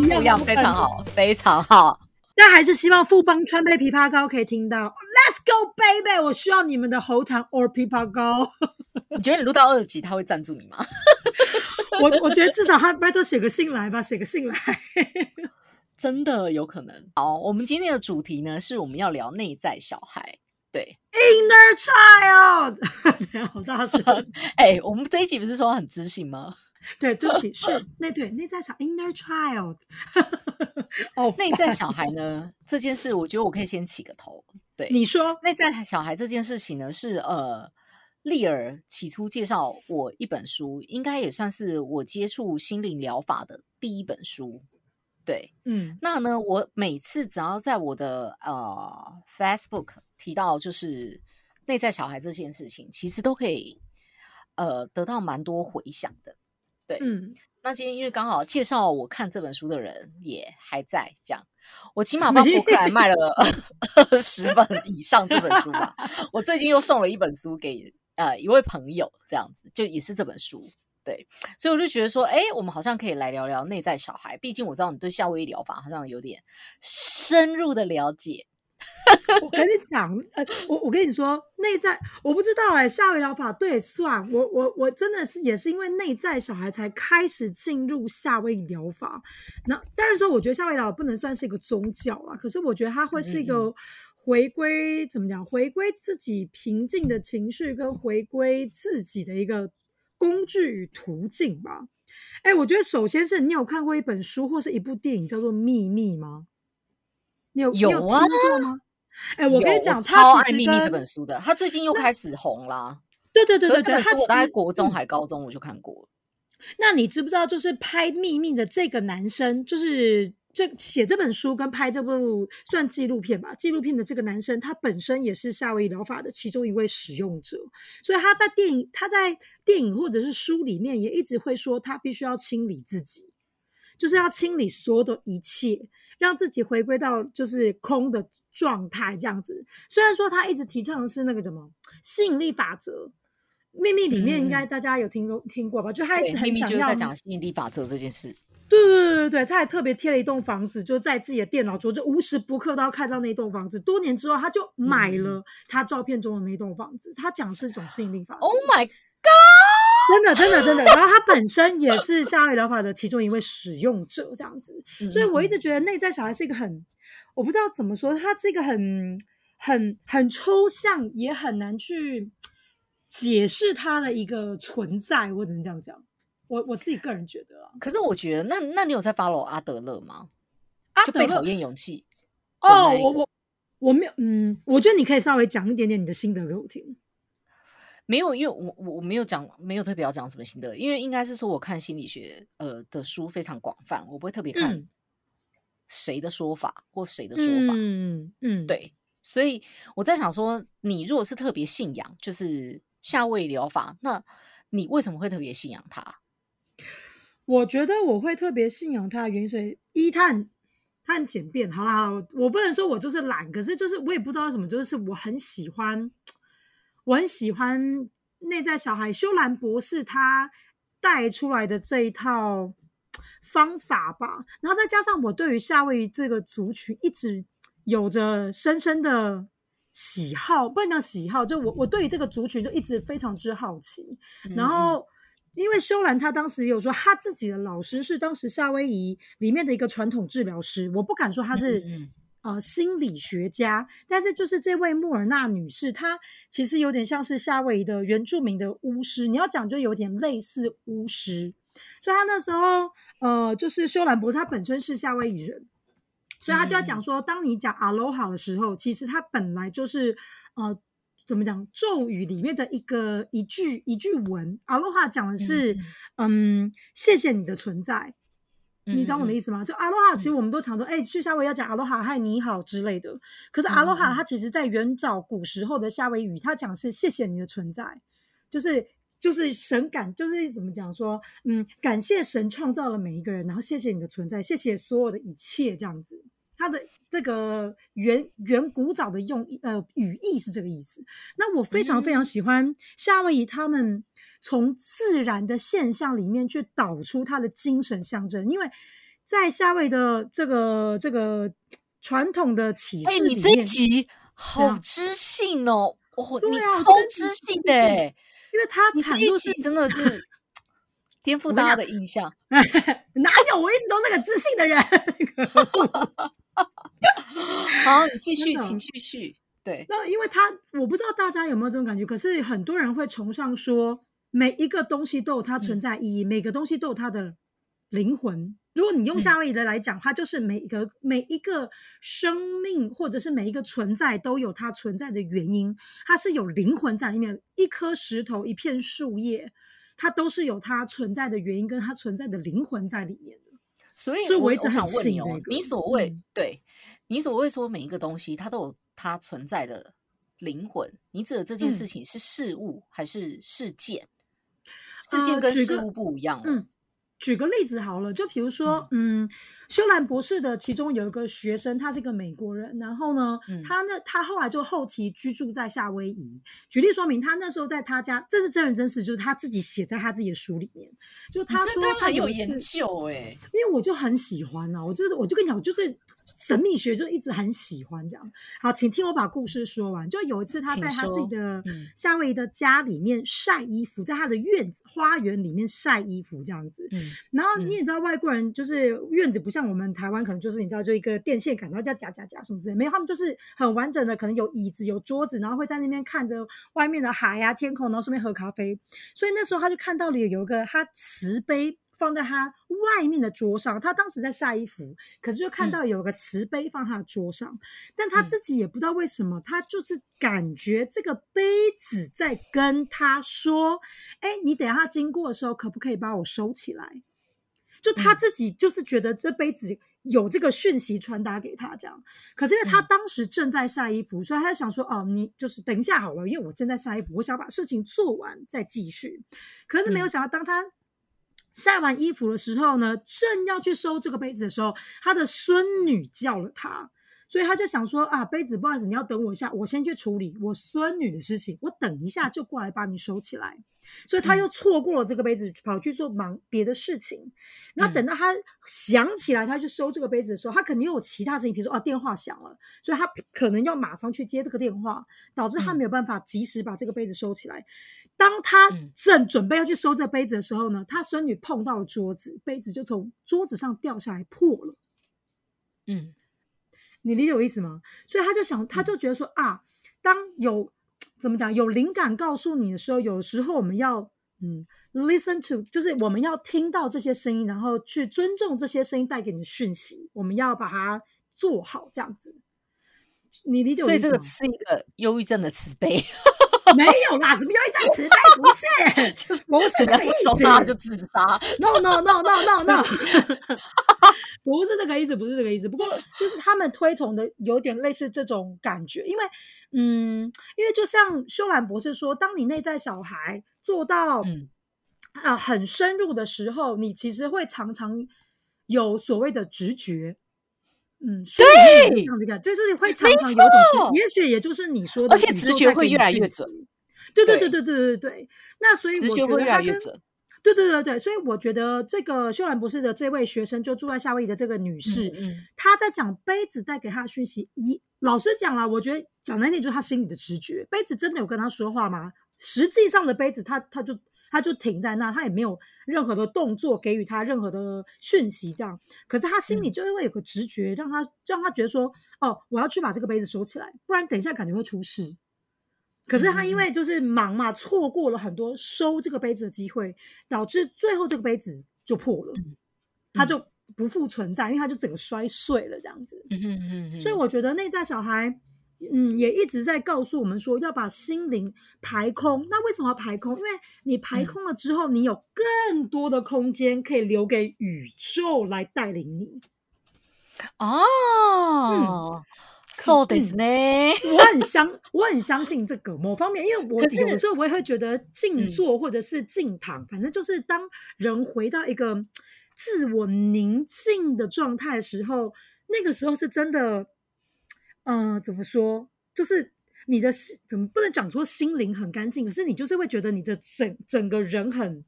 不一样，非常好，非常好。但还是希望富邦川贝枇杷膏可以听到，Let's go baby，我需要你们的喉糖 or 枇杷膏。你觉得你录到二级他会赞助你吗？我我觉得至少他拜托写个信来吧，写个信来。真的有可能。好，我们今天的主题呢，是我们要聊内在小孩。对，inner child，好大声！哎，我们这一集不是说很知性吗？对，对不起，是那对内在小 inner child。哦，内在小孩呢这件事，我觉得我可以先起个头。对，你说内在小孩这件事情呢，是呃，丽儿起初介绍我一本书，应该也算是我接触心灵疗法的第一本书。对，嗯，那呢，我每次只要在我的呃 Facebook 提到就是内在小孩这件事情，其实都可以呃得到蛮多回响的。对，嗯，那今天因为刚好介绍我看这本书的人也还在，这样我起码帮博客来卖了二十本以上这本书吧。我最近又送了一本书给呃一位朋友，这样子就也是这本书。对，所以我就觉得说，哎，我们好像可以来聊聊内在小孩。毕竟我知道你对夏威夷疗法好像有点深入的了解。我跟你讲，呃，我我跟你说，内在我不知道哎，夏威夷疗法对算我我我真的是也是因为内在小孩才开始进入夏威夷疗法。那当然说，我觉得夏威夷疗法不能算是一个宗教啊，可是我觉得它会是一个回归怎么讲，回归自己平静的情绪跟回归自己的一个。工具与途径吧，哎，我觉得首先是你有看过一本书或是一部电影叫做《秘密》吗？你有有听过吗？哎，我跟你讲，超爱《秘密》这本书的，他最近又开始红啦。对对对对对，他我大概国中还高中我就看过。那你知不知道，就是拍《秘密》的这个男生，就是？这写这本书跟拍这部算纪录片吧。纪录片的这个男生，他本身也是夏威夷疗法的其中一位使用者，所以他在电影、他在电影或者是书里面也一直会说，他必须要清理自己，就是要清理所有的一切，让自己回归到就是空的状态这样子。虽然说他一直提倡的是那个什么吸引力法则，秘密里面应该大家有听过听过吧？就他一直很想要在讲吸引力法则这件事。对对对对对，他还特别贴了一栋房子，就在自己的电脑桌，就无时不刻都要看到那栋房子。多年之后，他就买了他照片中的那栋房子。他讲是一种吸引力法则。Oh my god！真的真的真的。然后他本身也是夏威夷疗法的其中一位使用者，这样子。所以我一直觉得内在小孩是一个很，我不知道怎么说，他是一个很很很抽象，也很难去解释他的一个存在，我只能这样讲。我我自己个人觉得啊，可是我觉得那那你有在 follow 阿德勒吗？阿德勒讨厌勇气哦，我我我没有，嗯，我觉得你可以稍微讲一点点你的心得给我听。没有，因为我我我没有讲，没有特别要讲什么心得，因为应该是说我看心理学呃的书非常广泛，我不会特别看谁的说法或谁的说法，嗯嗯，对，所以我在想说，你如果是特别信仰，就是夏威夷疗法，那你为什么会特别信仰它？我觉得我会特别信仰它的原因是：一，他很他很简便。好啦，我不能说我就是懒，可是就是我也不知道什么，就是我很喜欢，我很喜欢内在小孩修兰博士他带出来的这一套方法吧。然后再加上我对于夏威夷这个族群一直有着深深的喜好，不能讲喜好，就我我对于这个族群就一直非常之好奇，然后。因为修兰他当时也有说，他自己的老师是当时夏威夷里面的一个传统治疗师，我不敢说他是呃心理学家，但是就是这位莫尔纳女士，她其实有点像是夏威夷的原住民的巫师，你要讲就有点类似巫师，所以她那时候呃就是修兰博士，他本身是夏威夷人，所以他就要讲说，当你讲阿罗哈的时候，其实他本来就是呃。怎么讲？咒语里面的一个一句一句文，阿罗哈讲的是，嗯，谢谢你的存在，你懂我的意思吗？就阿罗哈，其实我们都常说，哎，去夏威夷要讲阿罗哈，嗨，你好之类的。可是阿罗哈，它其实在元早古时候的夏威夷语，它讲是谢谢你的存在，就是就是神感，就是怎么讲说，嗯，感谢神创造了每一个人，然后谢谢你的存在，谢谢所有的一切，这样子。它的这个原原古早的用呃语义是这个意思。那我非常非常喜欢夏威夷他们从自然的现象里面去导出他的精神象征。因为在夏威的这个这个传统的启示里面，你这集好知性哦，哦，你超知性的，因为他这一集真的是 颠覆大家的印象。哪有？我一直都是个知性的人。好，你继续，请继续。对，那因为他，我不知道大家有没有这种感觉，可是很多人会崇尚说，每一个东西都有它存在意义，每个东西都有它的灵魂。如果你用夏威夷的来讲，它就是每一个每一个生命，或者是每一个存在都有它存在的原因，它是有灵魂在里面。一颗石头，一片树叶，它都是有它存在的原因，跟它存在的灵魂在里面的。所以，所以我一直很问你哦，你所谓对。你所谓说每一个东西，它都有它存在的灵魂。你指的这件事情是事物还是事件？事件跟事物不一样。嗯，举个例子好了，就比如说，嗯。修兰博士的其中有一个学生，他是一个美国人，然后呢，他那，他后来就后期居住在夏威夷。举例说明，他那时候在他家，这是真人真事，就是他自己写在他自己的书里面。就他说他有研究哎，因为我就很喜欢啊，我就是我就跟你讲，我就对神秘学就一直很喜欢这样。好，请听我把故事说完。就有一次他在他自己的夏威夷的家里面晒衣服，在他的院子花园里面晒衣服这样子。嗯，然后你也知道外国人就是院子不像。我们台湾可能就是你知道，就一个电线杆，然后叫夹夹夹什么之类，没有，他们就是很完整的，可能有椅子、有桌子，然后会在那边看着外面的海呀、天空，然后顺便喝咖啡。所以那时候他就看到了有一个他瓷杯放在他外面的桌上，他当时在晒衣服，可是就看到有个瓷杯放他的桌上，但他自己也不知道为什么，他就是感觉这个杯子在跟他说：“哎，你等下经过的时候，可不可以把我收起来？”就他自己就是觉得这杯子有这个讯息传达给他这样，可是因为他当时正在晒衣服，所以他想说哦，你就是等一下好了，因为我正在晒衣服，我想把事情做完再继续。可是没有想到，当他晒完衣服的时候呢，正要去收这个杯子的时候，他的孙女叫了他。所以他就想说啊，杯子，不好意思，你要等我一下，我先去处理我孙女的事情，我等一下就过来把你收起来。所以他又错过了这个杯子，跑去做忙别的事情。然后等到他想起来他去收这个杯子的时候，他肯定有其他事情，比如说啊电话响了，所以他可能要马上去接这个电话，导致他没有办法及时把这个杯子收起来。当他正准备要去收这杯子的时候呢，他孙女碰到了桌子，杯子就从桌子上掉下来破了。嗯。你理解我意思吗？所以他就想，他就觉得说啊，当有怎么讲有灵感告诉你的时候，有时候我们要嗯，listen to，就是我们要听到这些声音，然后去尊重这些声音带给你的讯息，我们要把它做好这样子。你理解我意思？所以这个是一个忧郁症的慈悲。没有啦，什么叫一张磁带？不是，就是不是那个意思，就自杀。No no no no no no，不是这个意思，不是这个意思。不过就是他们推崇的有点类似这种感觉，因为嗯，因为就像修兰博士说，当你内在小孩做到啊很深入的时候，你其实会常常有所谓的直觉。嗯，对，这样就是会常常有点，也许也就是你说的，而且直觉会越来越准。对对对对对对对。那所以我觉会越来越准。对对对对，所以我觉得这个秀兰博士的这位学生，就住在夏威夷的这个女士，嗯，她在讲杯子带给她的讯息。一老实讲了，我觉得讲难点就是她心里的直觉。杯子真的有跟她说话吗？实际上的杯子，她她就。他就停在那，他也没有任何的动作给予他任何的讯息，这样。可是他心里就会有个直觉，让他让他觉得说，哦，我要去把这个杯子收起来，不然等一下感觉会出事。可是他因为就是忙嘛，错过了很多收这个杯子的机会，导致最后这个杯子就破了，他就不复存在，因为他就整个摔碎了这样子。所以我觉得内在小孩。嗯，也一直在告诉我们说要把心灵排空。那为什么要排空？因为你排空了之后，你有更多的空间可以留给宇宙来带领你。哦，そうですね。我很相，我很相信这个某方面，因为我有的时候我也会觉得静坐或者是静躺，反正就是当人回到一个自我宁静的状态的时候，那个时候是真的。 嗯，怎么说？就是你的心怎么不能讲说心灵很干净，可是你就是会觉得你的整整个人很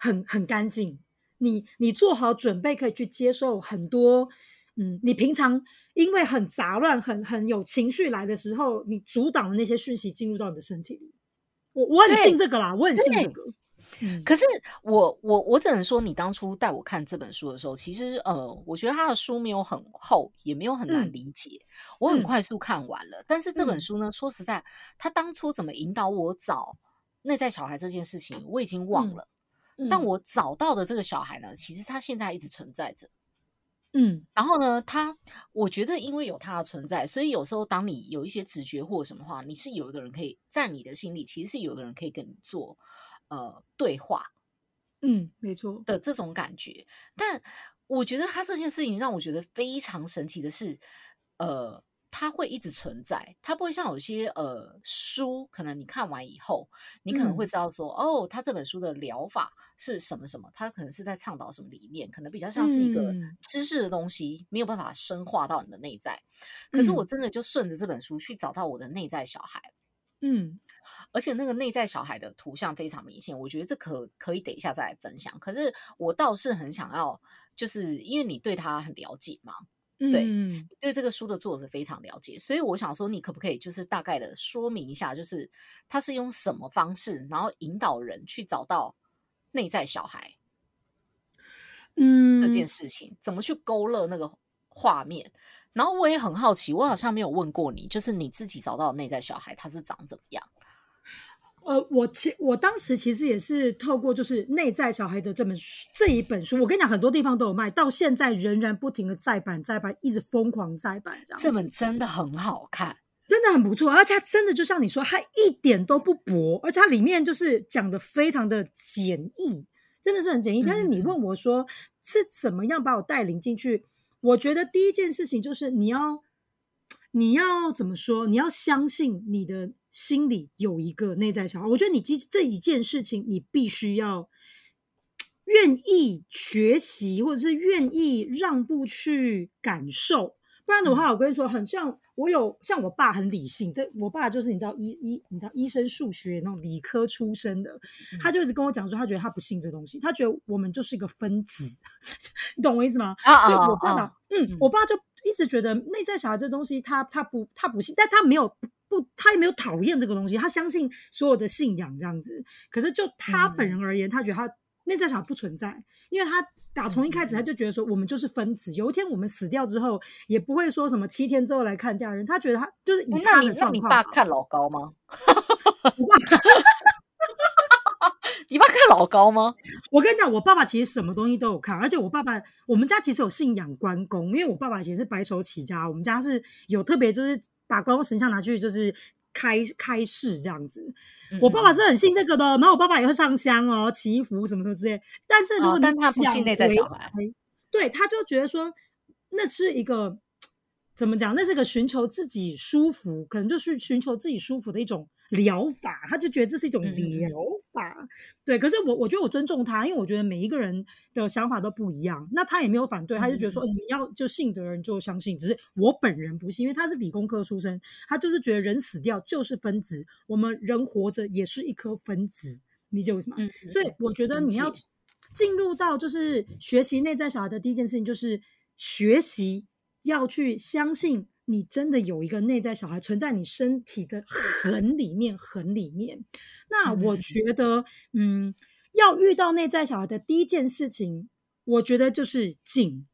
很很干净。你你做好准备可以去接受很多，嗯，你平常因为很杂乱、很很有情绪来的时候，你阻挡的那些讯息进入到你的身体里。我我很信这个啦，我很信这个。可是我我我只能说，你当初带我看这本书的时候，其实呃，我觉得他的书没有很厚，也没有很难理解，我很快速看完了。但是这本书呢，说实在，他当初怎么引导我找内在小孩这件事情，我已经忘了。但我找到的这个小孩呢，其实他现在一直存在着。嗯，然后呢，他我觉得因为有他的存在，所以有时候当你有一些直觉或什么话，你是有一个人可以在你的心里，其实是有一个人可以跟你做。呃，对话，嗯，没错。的这种感觉，但我觉得他这件事情让我觉得非常神奇的是，呃，他会一直存在，他不会像有些呃书，可能你看完以后，你可能会知道说，哦，他这本书的疗法是什么什么，他可能是在倡导什么理念，可能比较像是一个知识的东西，没有办法深化到你的内在。可是我真的就顺着这本书去找到我的内在小孩。嗯，而且那个内在小孩的图像非常明显，我觉得这可可以等一下再来分享。可是我倒是很想要，就是因为你对他很了解嘛，对，对这个书的作者非常了解，所以我想说，你可不可以就是大概的说明一下，就是他是用什么方式，然后引导人去找到内在小孩，嗯，这件事情怎么去勾勒那个画面？然后我也很好奇，我好像没有问过你，就是你自己找到内在小孩，他是长怎么样？呃，我其我当时其实也是透过就是内在小孩的这本这一本书，我跟你讲，很多地方都有卖，到现在仍然不停的再版再版，一直疯狂再版这样。这本真的很好看，真的很不错，而且它真的就像你说，它一点都不薄，而且它里面就是讲的非常的简易，真的是很简易。但是你问我说是怎么样把我带领进去？我觉得第一件事情就是你要，你要怎么说？你要相信你的心里有一个内在小孩。我觉得你这这一件事情，你必须要愿意学习，或者是愿意让步去感受。不然的话，我跟你说，很像我有像我爸很理性，这我爸就是你知道医医，你知道医生数学那种理科出身的，他就一直跟我讲说，他觉得他不信这东西，他觉得我们就是一个分子，你懂我意思吗？所以我爸爸，嗯，我爸就一直觉得内在小孩这东西，他他不他不信，但他没有不他也没有讨厌这个东西，他相信所有的信仰这样子。可是就他本人而言，他觉得他内在小孩不存在，因为他。打从一开始他就觉得说我们就是分子，有一天我们死掉之后也不会说什么七天之后来看家人，他觉得他就是以他的状况。你爸看老高吗？你爸看老高吗？我跟你讲，我爸爸其实什么东西都有看，而且我爸爸我们家其实有信仰关公，因为我爸爸以前是白手起家，我们家是有特别就是把关公神像拿去就是。开开市这样子，我爸爸是很信这个的，然后我爸爸也会上香哦，祈福什么什么之类。但是如果你他不信内在小孩，对，他就觉得说那是一个怎么讲？那是个寻求自己舒服，可能就是寻求自己舒服的一种。疗法，他就觉得这是一种疗法，对。可是我，我觉得我尊重他，因为我觉得每一个人的想法都不一样。那他也没有反对，他就觉得说，你要就信的人就相信。只是我本人不信，因为他是理工科出身，他就是觉得人死掉就是分子，我们人活着也是一颗分子，理解为什么？所以我觉得你要进入到就是学习内在小孩的第一件事情，就是学习要去相信。你真的有一个内在小孩存在你身体的很里面，很里面。那我觉得，嗯，要遇到内在小孩的第一件事情，我觉得就是静。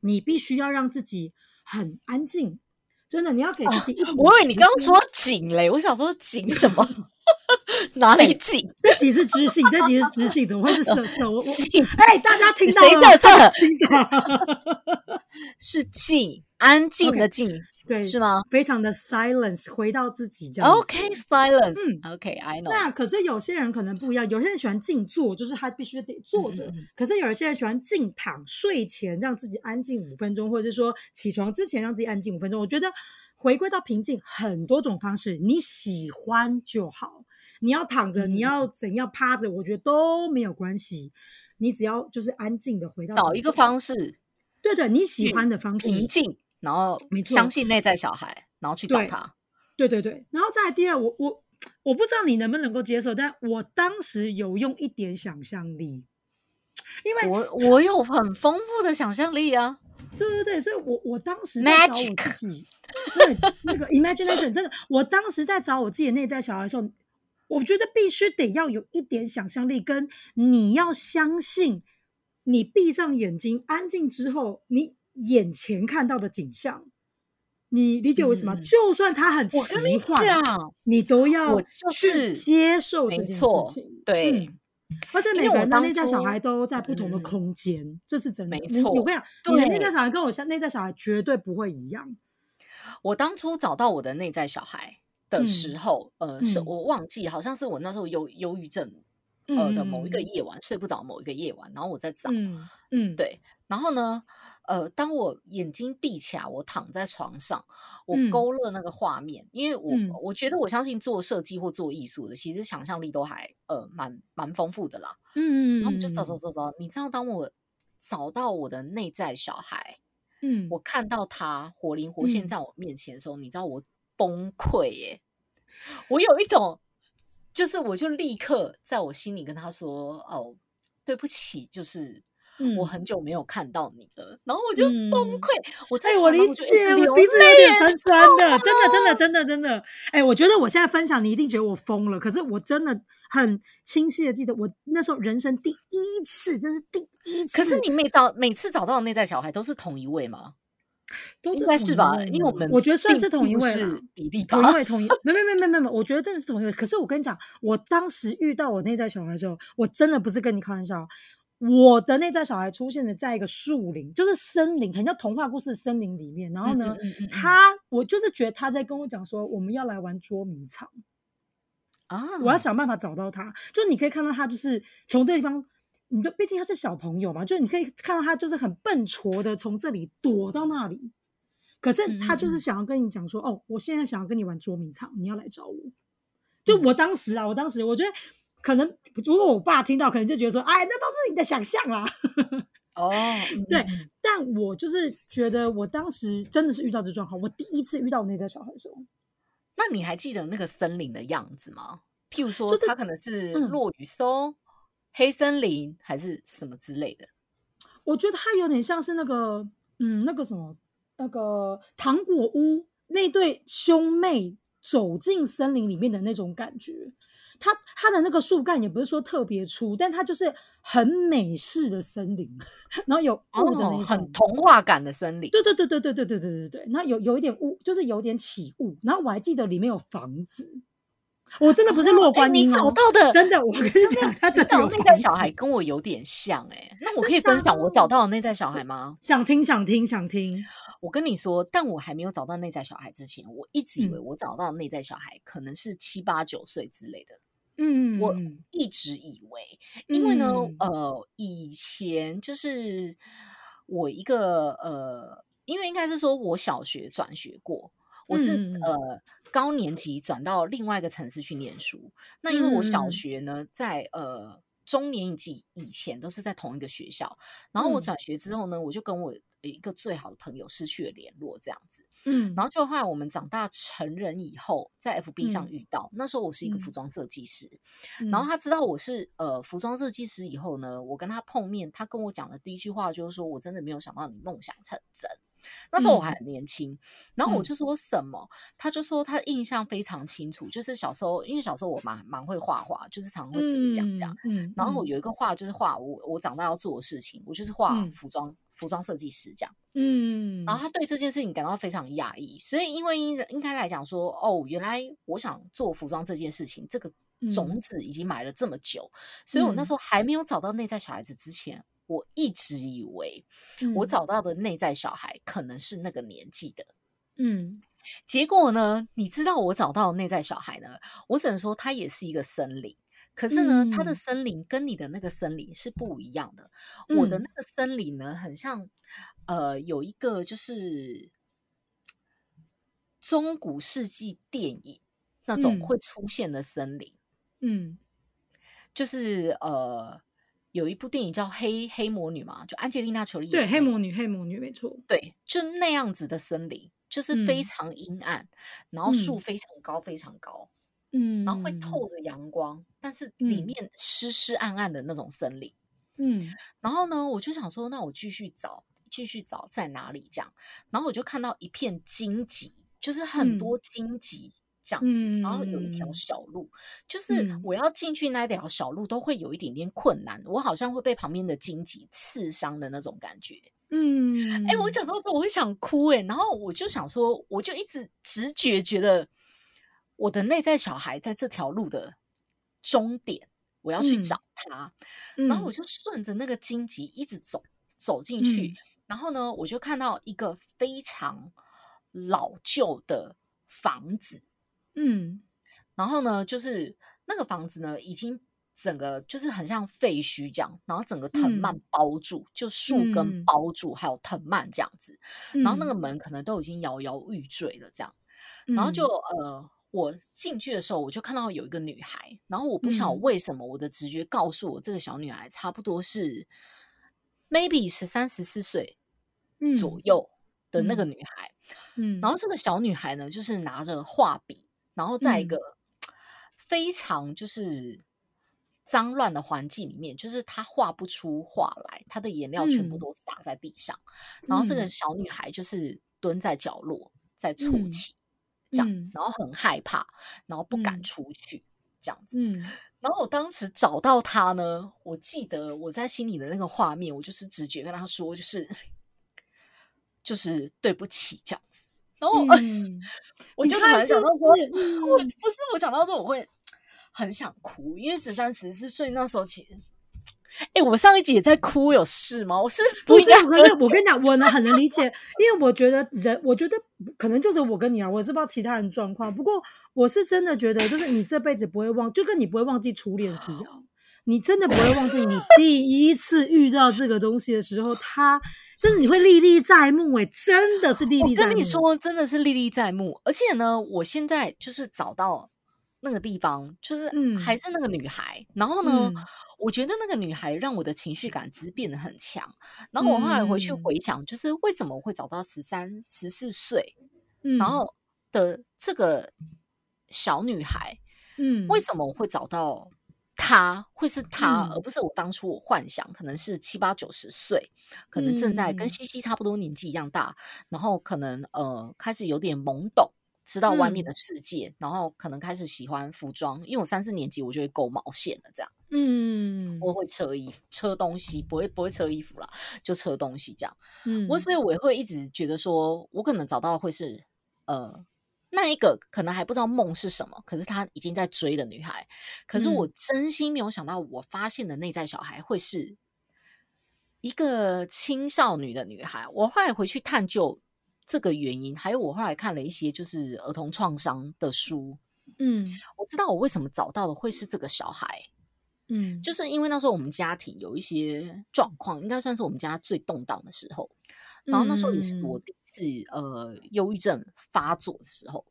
你必须要让自己很安静，真的，你要给自己。我以为你刚刚说紧嘞，我想说紧什么？哪里紧？这题是知性，这题是知性，怎么会是色色？我静。哎，大家听到了？色色？是静。安静的静，对，是吗？非常的 silence，回到自己这样。OK，silence，嗯，OK，I know。那可是有些人可能不一样，有些人喜欢静坐，就是他必须得坐着。可是有一些人喜欢静躺，睡前让自己安静五分钟，或者是说起床之前让自己安静五分钟。我觉得回归到平静，很多种方式，你喜欢就好。你要躺着，你要怎样趴着，我觉得都没有关系。你只要就是安静的回到找一个方式，对对，你喜欢的方式，平静。然后相信内在小孩，然后去找他。对对对，然后再第二，我我我不知道你能不能够接受，但我当时有用一点想象力，因为我我有很丰富的想象力啊。对对对，所以我我当时在找我自己，对那个 imagination 真的，我当时在找我自己的内在小孩的时候，我觉得必须得要有一点想象力，跟你要相信，你闭上眼睛安静之后，你眼前看到的景象。你理解为什么？就算他很奇幻，你都要去接受这件事情。对，而且每个人的内在小孩都在不同的空间，这是真的。没错，我跟你讲，你的内在小孩跟我内在小孩绝对不会一样。我当初找到我的内在小孩的时候，呃，是我忘记，好像是我那时候忧忧郁症呃的某一个夜晚，睡不着某一个夜晚，然后我在找，嗯，对，然后呢？呃，当我眼睛闭起来，我躺在床上，我勾勒那个画面，因为我我觉得我相信做设计或做艺术的，其实想象力都还呃蛮蛮丰富的啦。嗯，然后我们就找找找找，你知道，当我找到我的内在小孩，嗯，我看到他活灵活现在我面前的时候，你知道我崩溃耶，我有一种，就是我就立刻在我心里跟他说，哦，对不起，就是。我很久没有看到你了，然后我就崩溃。我在我理解，我鼻子有点酸酸的，真的，真的，真的，真的。哎，我觉得我现在分享，你一定觉得我疯了。可是我真的很清晰的记得，我那时候人生第一次，真是第一次。可是你每找每次找到的内在小孩都是同一位吗？都应该是吧？因为我们我觉得算是同一位，是比例同一位，同一没没没没没没，我觉得真的是同一位。可是我跟你讲，我当时遇到我内在小孩的时候，我真的不是跟你开玩笑。我的内在小孩出现的在一个树林，就是森林，很像童话故事森林里面。然后呢，他，我就是觉得他在跟我讲说，我们要来玩捉迷藏啊！我要想办法找到他。就你可以看到他，就是从这地方，你就毕竟他是小朋友嘛，就你可以看到他就是很笨拙的从这里躲到那里。可是他就是想要跟你讲说，哦，我现在想要跟你玩捉迷藏，你要来找我。就我当时啊，我当时我觉得。可能如果我爸听到，可能就觉得说：“哎，那都是你的想象啦。”哦，对，但我就是觉得，我当时真的是遇到这状况。我第一次遇到我内在小孩的时候，那你还记得那个森林的样子吗？譬如说，就是它可能是落雨松、黑森林，还是什么之类的？我觉得它有点像是那个，嗯，那个什么，那个糖果屋那对兄妹走进森林里面的那种感觉。它它的那个树干也不是说特别粗，但它就是很美式的森林，然后有雾的那种，很童话感的森林。对对对对对对对对对对。那有有一点雾，就是有点起雾。然后我还记得里面有房子，我真的不是落观音哦，找到的真的。我跟你讲，他找内在小孩跟我有点像哎，那我可以分享我找到的内在小孩吗？想听想听想听。我跟你说，但我还没有找到内在小孩之前，我一直以为我找到内在小孩可能是七八九岁之类的。嗯，我一直以为，因为呢，呃，以前就是我一个呃，因为应该是说我小学转学过，我是呃高年级转到另外一个城市去念书。那因为我小学呢，在呃中年级以前都是在同一个学校，然后我转学之后呢，我就跟我。一个最好的朋友失去了联络，这样子，嗯，然后就后来我们长大成人以后，在 FB 上遇到，那时候我是一个服装设计师，然后他知道我是呃服装设计师以后呢，我跟他碰面，他跟我讲的第一句话就是说我真的没有想到你梦想成真。那时候我还很年轻，然后我就说什么，他就说他印象非常清楚，就是小时候，因为小时候我蛮蛮会画画，就是常会得奖这样。嗯，然后有一个画就是画我我长大要做的事情，我就是画服装服装设计师这样。嗯，然后他对这件事情感到非常讶异，所以因为应应该来讲说，哦，原来我想做服装这件事情，这个种子已经埋了这么久，所以我那时候还没有找到内在小孩子之前。我一直以为我找到的内在小孩可能是那个年纪的，嗯，结果呢？你知道我找到内在小孩呢？我只能说他也是一个森林，可是呢，他的森林跟你的那个森林是不一样的。我的那个森林呢，很像呃，有一个就是中古世纪电影那种会出现的森林，嗯，就是呃。有一部电影叫《黑黑魔女》嘛，就安吉丽娜·裘丽。对，黑魔女，黑魔女，没错。对，就那样子的森林，就是非常阴暗，然后树非常高非常高，嗯，然后会透着阳光，但是里面湿湿暗暗的那种森林，嗯，然后呢，我就想说，那我继续找，继续找在哪里这样，然后我就看到一片荆棘，就是很多荆棘。这样子，然后有一条小路，就是我要进去那条小路都会有一点点困难，我好像会被旁边的荆棘刺伤的那种感觉。嗯，哎，我讲到这我会想哭哎，然后我就想说，我就一直直觉觉得我的内在小孩在这条路的终点，我要去找他，然后我就顺着那个荆棘一直走走进去，然后呢，我就看到一个非常老旧的房子。嗯，然后呢，就是那个房子呢，已经整个就是很像废墟这样，然后整个藤蔓包住，就树根包住，还有藤蔓这样子，然后那个门可能都已经摇摇欲坠了这样，然后就呃，我进去的时候，我就看到有一个女孩，然后我不晓得为什么，我的直觉告诉我，这个小女孩差不多是 maybe 十三十四岁左右的那个女孩，嗯，然后。这个小女孩呢，就是拿着画笔。然后在一个非常就是脏乱的环境里面，就是她画不出画来，她的颜料全部都洒在地上。然后这个小女孩就是蹲在角落在啜泣，这样，然后很害怕，然后不敢出去，这样子。嗯，然后我当时找到他呢，我记得我在心里的那个画面，我就是直觉跟他说，就是就是对不起，这样子。然后，我就突然想到说，我不是我讲到这，我会很想哭，因为十三十四岁那时候，其实，哎，我上一集也在哭，有事吗？我是不是？可是我跟你讲，我呢 很能理解，因为我觉得人，我觉得可能就是我跟你啊，我是不知道其他人状况，不过我是真的觉得，就是你这辈子不会忘，就跟你不会忘记初恋是一样，你真的不会忘记你第一次遇到这个东西的时候，他。真的你会历历在目哎，真的是历历在目。我跟你说，真的是历历在目。而且呢，我现在就是找到那个地方，就是还是那个女孩。然后呢，我觉得那个女孩让我的情绪感知变得很强。然后我后来回去回想，就是为什么我会找到十三、十四岁，然后的这个小女孩，嗯，为什么我会找到？她会是她，而不是我当初我幻想，可能是七八九十岁，可能正在跟西西差不多年纪一样大，然后可能呃开始有点懵懂，知道外面的世界，然后可能开始喜欢服装，因为我三四年级我就会勾毛线了，这样，嗯，我会扯衣服、车东西，不会不会扯衣服啦，就扯东西这样，嗯，我所以我会一直觉得说，我可能找到会是呃。那一个可能还不知道梦是什么，可是他已经在追的女孩。可是我真心没有想到，我发现的内在小孩会是一个青少女的女孩。我后来回去探究这个原因，还有我后来看了一些就是儿童创伤的书。嗯，我知道我为什么找到的会是这个小孩。嗯，就是因为那时候我们家庭有一些状况，应该算是我们家最动荡的时候。然后那时候也是我第一次呃忧郁症发作的时候，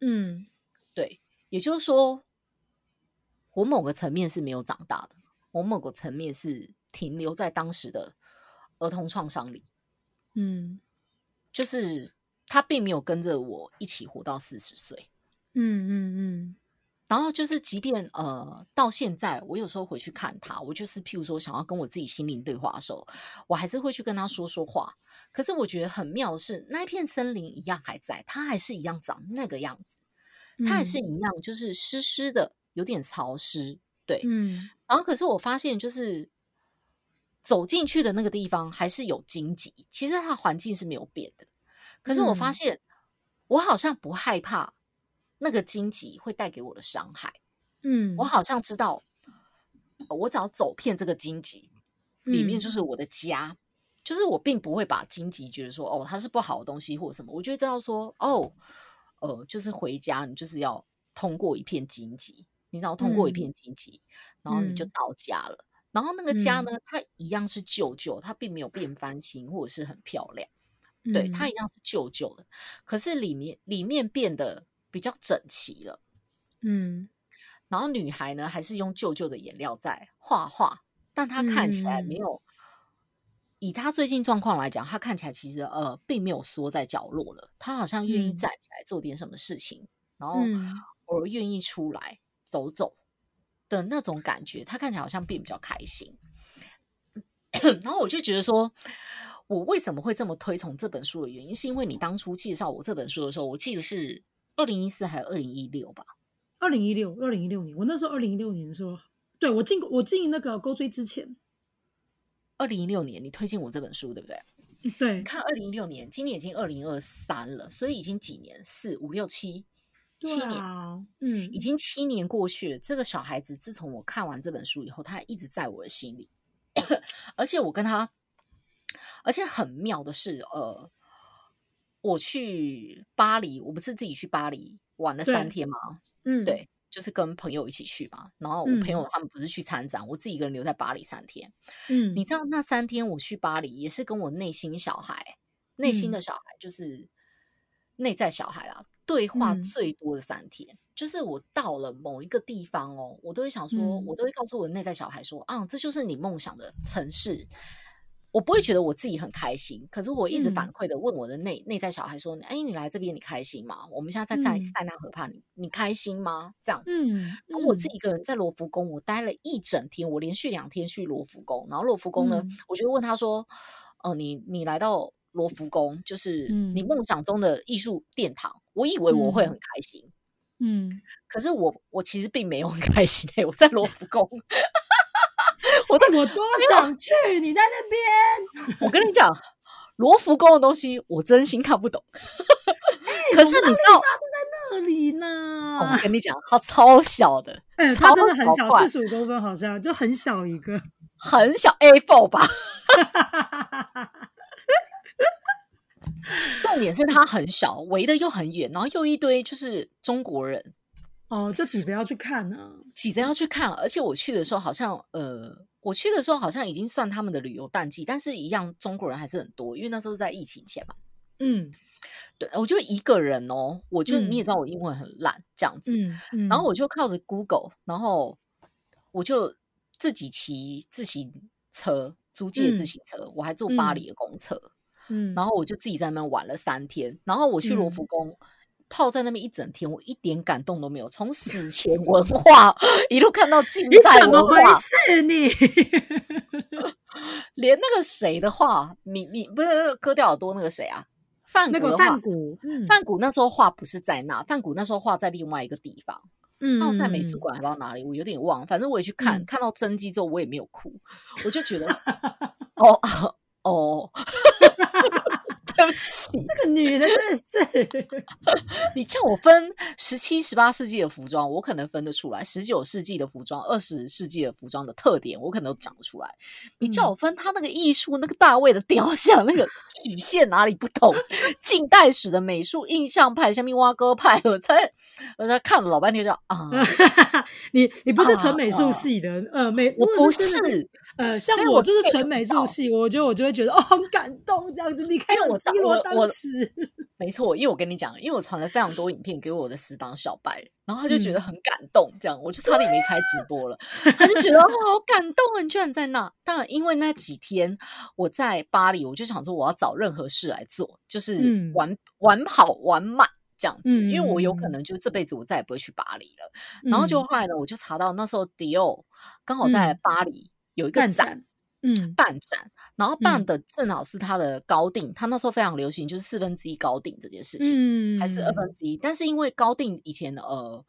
嗯，对，也就是说，我某个层面是没有长大的，我某个层面是停留在当时的儿童创伤里，嗯，就是他并没有跟着我一起活到四十岁，嗯嗯嗯。然后就是，即便呃到现在，我有时候回去看他，我就是譬如说想要跟我自己心灵对话的时候，我还是会去跟他说说话。可是我觉得很妙的是，那一片森林一样还在，它还是一样长那个样子，它还是一样，就是湿湿的，有点潮湿。对，嗯。然后可是我发现，就是走进去的那个地方还是有荆棘，其实它环境是没有变的。可是我发现，我好像不害怕。那个荆棘会带给我的伤害，嗯，我好像知道，我只要走遍这个荆棘，里面就是我的家，就是我并不会把荆棘觉得说哦它是不好的东西或什么，我就会知道说哦，呃，就是回家你就是要通过一片荆棘，你只要通过一片荆棘，然后你就到家了，然后那个家呢，它一样是旧旧，它并没有变翻新或者是很漂亮，对，它一样是旧旧的，可是里面里面变得。比较整齐了，嗯，然后女孩呢还是用旧旧的颜料在画画，但她看起来没有以她最近状况来讲，她看起来其实呃并没有缩在角落了，她好像愿意站起来做点什么事情，然后偶尔愿意出来走走的那种感觉，她看起来好像变比较开心。然后我就觉得说，我为什么会这么推崇这本书的原因，是因为你当初介绍我这本书的时候，我记得是二零一四还有二零一六吧？二零一六，二零一六年，我那时候二零一六年的时候，对我进我进那个勾追之前。二零一六年，你推荐我这本书，对不对？对，看二零一六年，今年已经二零二三了，所以已经几年？四五六七七年，嗯，已经七年过去了。这个小孩子自从我看完这本书以后，他一直在我的心里。而且我跟他，而且很妙的是，呃，我去巴黎，我不是自己去巴黎玩了三天吗？嗯，对。就是跟朋友一起去嘛，然后我朋友他们不是去参展，我自己一个人留在巴黎三天。嗯，你知道那三天我去巴黎也是跟我内心小孩、内心的小孩，就是内在小孩啊，对话最多的三天。就是我到了某一个地方哦，我都会想说，我都会告诉我的内在小孩说啊，这就是你梦想的城市。我不会觉得我自己很开心，可是我一直反馈的问我的内内在小孩说：“哎，你来这边你开心吗？我们现在在在塞纳河畔，你你开心吗？”这样子。然后我自己一个人在罗浮宫，我待了一整天，我连续两天去罗浮宫。然后罗浮宫呢，我就问他说：“哦，你你来到罗浮宫，就是你梦想中的艺术殿堂，我以为我会很开心。”嗯，可是我我其实并没有很开心诶，我在罗浮宫。我我多想去，你在那边。我跟你讲，罗浮宫的东西我真心看不懂。可是你知道，就在那里呢。我跟你讲，它超小的，它真的很小，四十五公分，好像就很小一个，很小 A4 吧。重点是它很小，围的又很远，然后又一堆就是中国人。哦，就挤着要去看呢，挤着要去看。而且我去的时候，好像呃。我去的时候好像已经算他们的旅游淡季，但是一样中国人还是很多，因为那时候在疫情前嘛。嗯，对，我就一个人哦，我就你也知道我英文很烂这样子，然后我就靠着 Google，然后我就自己骑自行车，租借自行车，我还坐巴黎的公车，嗯，然后我就自己在那边玩了三天，然后我去罗浮宫。泡在那边一整天，我一点感动都没有。从史前文化 一路看到近代文化，你 连那个谁的话，你你不是割掉耳朵那个谁啊？范古的话，范古那时候画不是在那，范古那时候画在另外一个地方，嗯奥赛美术馆还不知道哪里，我有点忘。反正我也去看，看到真迹之后我也没有哭，我就觉得哦哦。对不起，那个女的真是，你叫我分十七、十八世纪的服装，我可能分得出来；十九世纪的服装、二十世纪的服装的特点，我可能都讲得出来。你叫我分他那个艺术，那个大卫的雕像，那个曲线哪里不同？近代史的美术印象派，像密挖哥派，我才我才看了老半天，就啊，你你不是纯美术系的，呃，美我不是。呃，像我就是纯美术系，我觉得我就会觉得哦，很感动这样子。你看我基罗当时，没错，因为我跟你讲，因为我传了非常多影片给我的死党小白，然后他就觉得很感动，这样我就差点没开直播了。他就觉得哇，好感动啊！你居然在那。当然，因为那几天我在巴黎，我就想说我要找任何事来做，就是玩玩好玩满这样子，因为我有可能就这辈子我再也不会去巴黎了。然后就后来呢，我就查到那时候迪奥刚好在巴黎。有一个展，嗯，办展，然后办的正好是他的高定，他那时候非常流行，就是四分之一高定这件事情，嗯，还是二分之一，但是因为高定以前呃，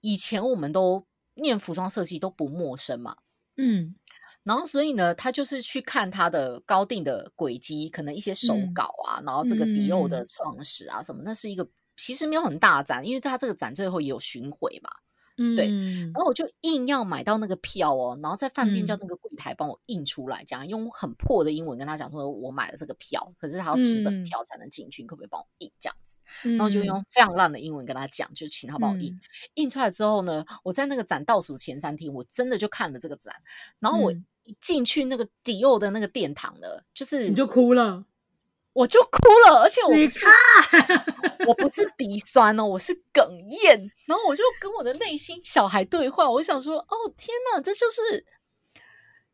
以前我们都念服装设计都不陌生嘛，嗯，然后所以呢，他就是去看他的高定的轨迹，可能一些手稿啊，然后。这个迪奥的创始啊什么，那是一个其实没有很大展，因为他这个展最后也有巡回嘛。对，然后我就硬要买到那个票哦，然后在饭店叫那个柜台帮我印出来，这样用很破的英文跟他讲说，我买了这个票，可是他要纸本票才能进去，可不可以帮我印这样子？然后就用非常烂的英文跟他讲，就请他帮我印。印出来之后呢，我在那个展倒数前三天，我真的就看了这个展，然后我一进去那个迪奥的那个殿堂了，就是你就哭了。我就哭了，而且我不是 我不是鼻酸哦，我是哽咽。然后我就跟我的内心小孩对话，我想说：“哦天哪，这就是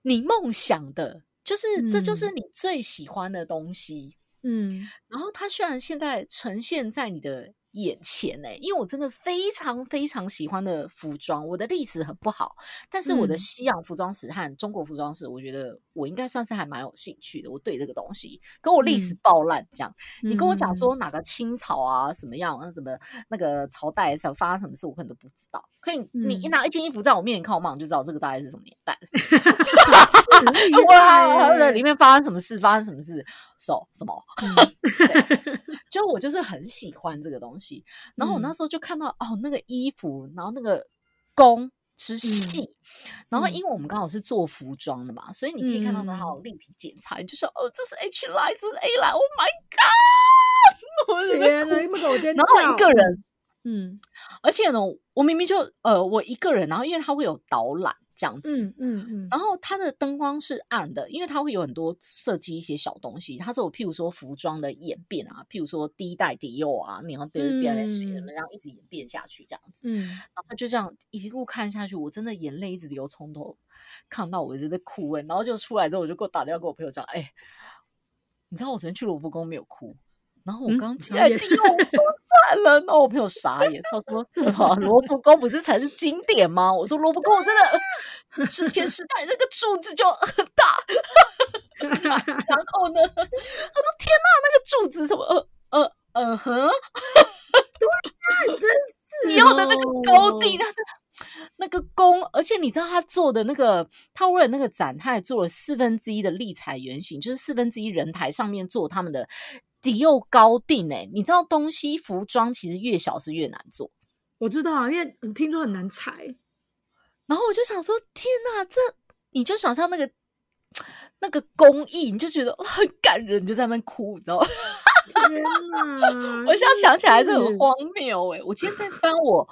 你梦想的就是这就是你最喜欢的东西，嗯，然后它虽然现在呈现在你的。眼前呢，因为我真的非常非常喜欢的服装，我的历史很不好，但是我的西洋服装史和中国服装史，我觉得我应该算是还蛮有兴趣的。我对这个东西，跟我历史爆烂这样。你跟我讲说哪个清朝啊，什么样，什么那个朝代什么发生什么事，我可能都不知道。可以，你一拿一件衣服在我面前看，我马上就知道这个大概是什么年代。哇，里面发生什么事？发生什么事？手什么？就我就是很喜欢这个东西。然后我那时候就看到哦，那个衣服，然后那个工之细，然后因为我们刚好是做服装的嘛，所以你可以看到它有立体剪裁，就是哦，这是 H line，这是 A line。Oh my god！天哪，你们狗尖然后一个人。嗯，而且呢，我明明就呃，我一个人，然后因为它会有导览这样子，嗯嗯嗯，然后它的灯光是暗的，因为它会有很多设计一些小东西，它是有譬如说服装的演变啊，譬如说第一代迪奥啊，你要对变来什么样一直演变下去这样子，嗯，然后就这样一路看下去，我真的眼泪一直流，从头看到我一直在哭哎，然后就出来之后，我就给我打电话给我朋友讲，哎，你知道我昨天去罗浮宫没有哭。然后我刚进来，迪奥都惨了。然后我朋友傻眼，他说：“这什么罗浮宫不是才是经典吗？”我说：“罗浮宫真的史前时代那个柱子就很大。”然后呢，他说：“天哪，那个柱子什么？呃呃呃哼，对啊，真是你要的那个高地，他的那个宫，而且你知道他做的那个，他为了那个展，他还做了四分之一的立彩圆形，就是四分之一人台上面做他们的。”迪又高定哎，你知道东西服装其实越小是越难做，我知道啊，因为听说很难裁。然后我就想说，天哪，这你就想象那个那个工艺，你就觉得很感人，你就在那哭，你知道吗？天哪！我现在想起来是很荒谬哎。我今天在翻我，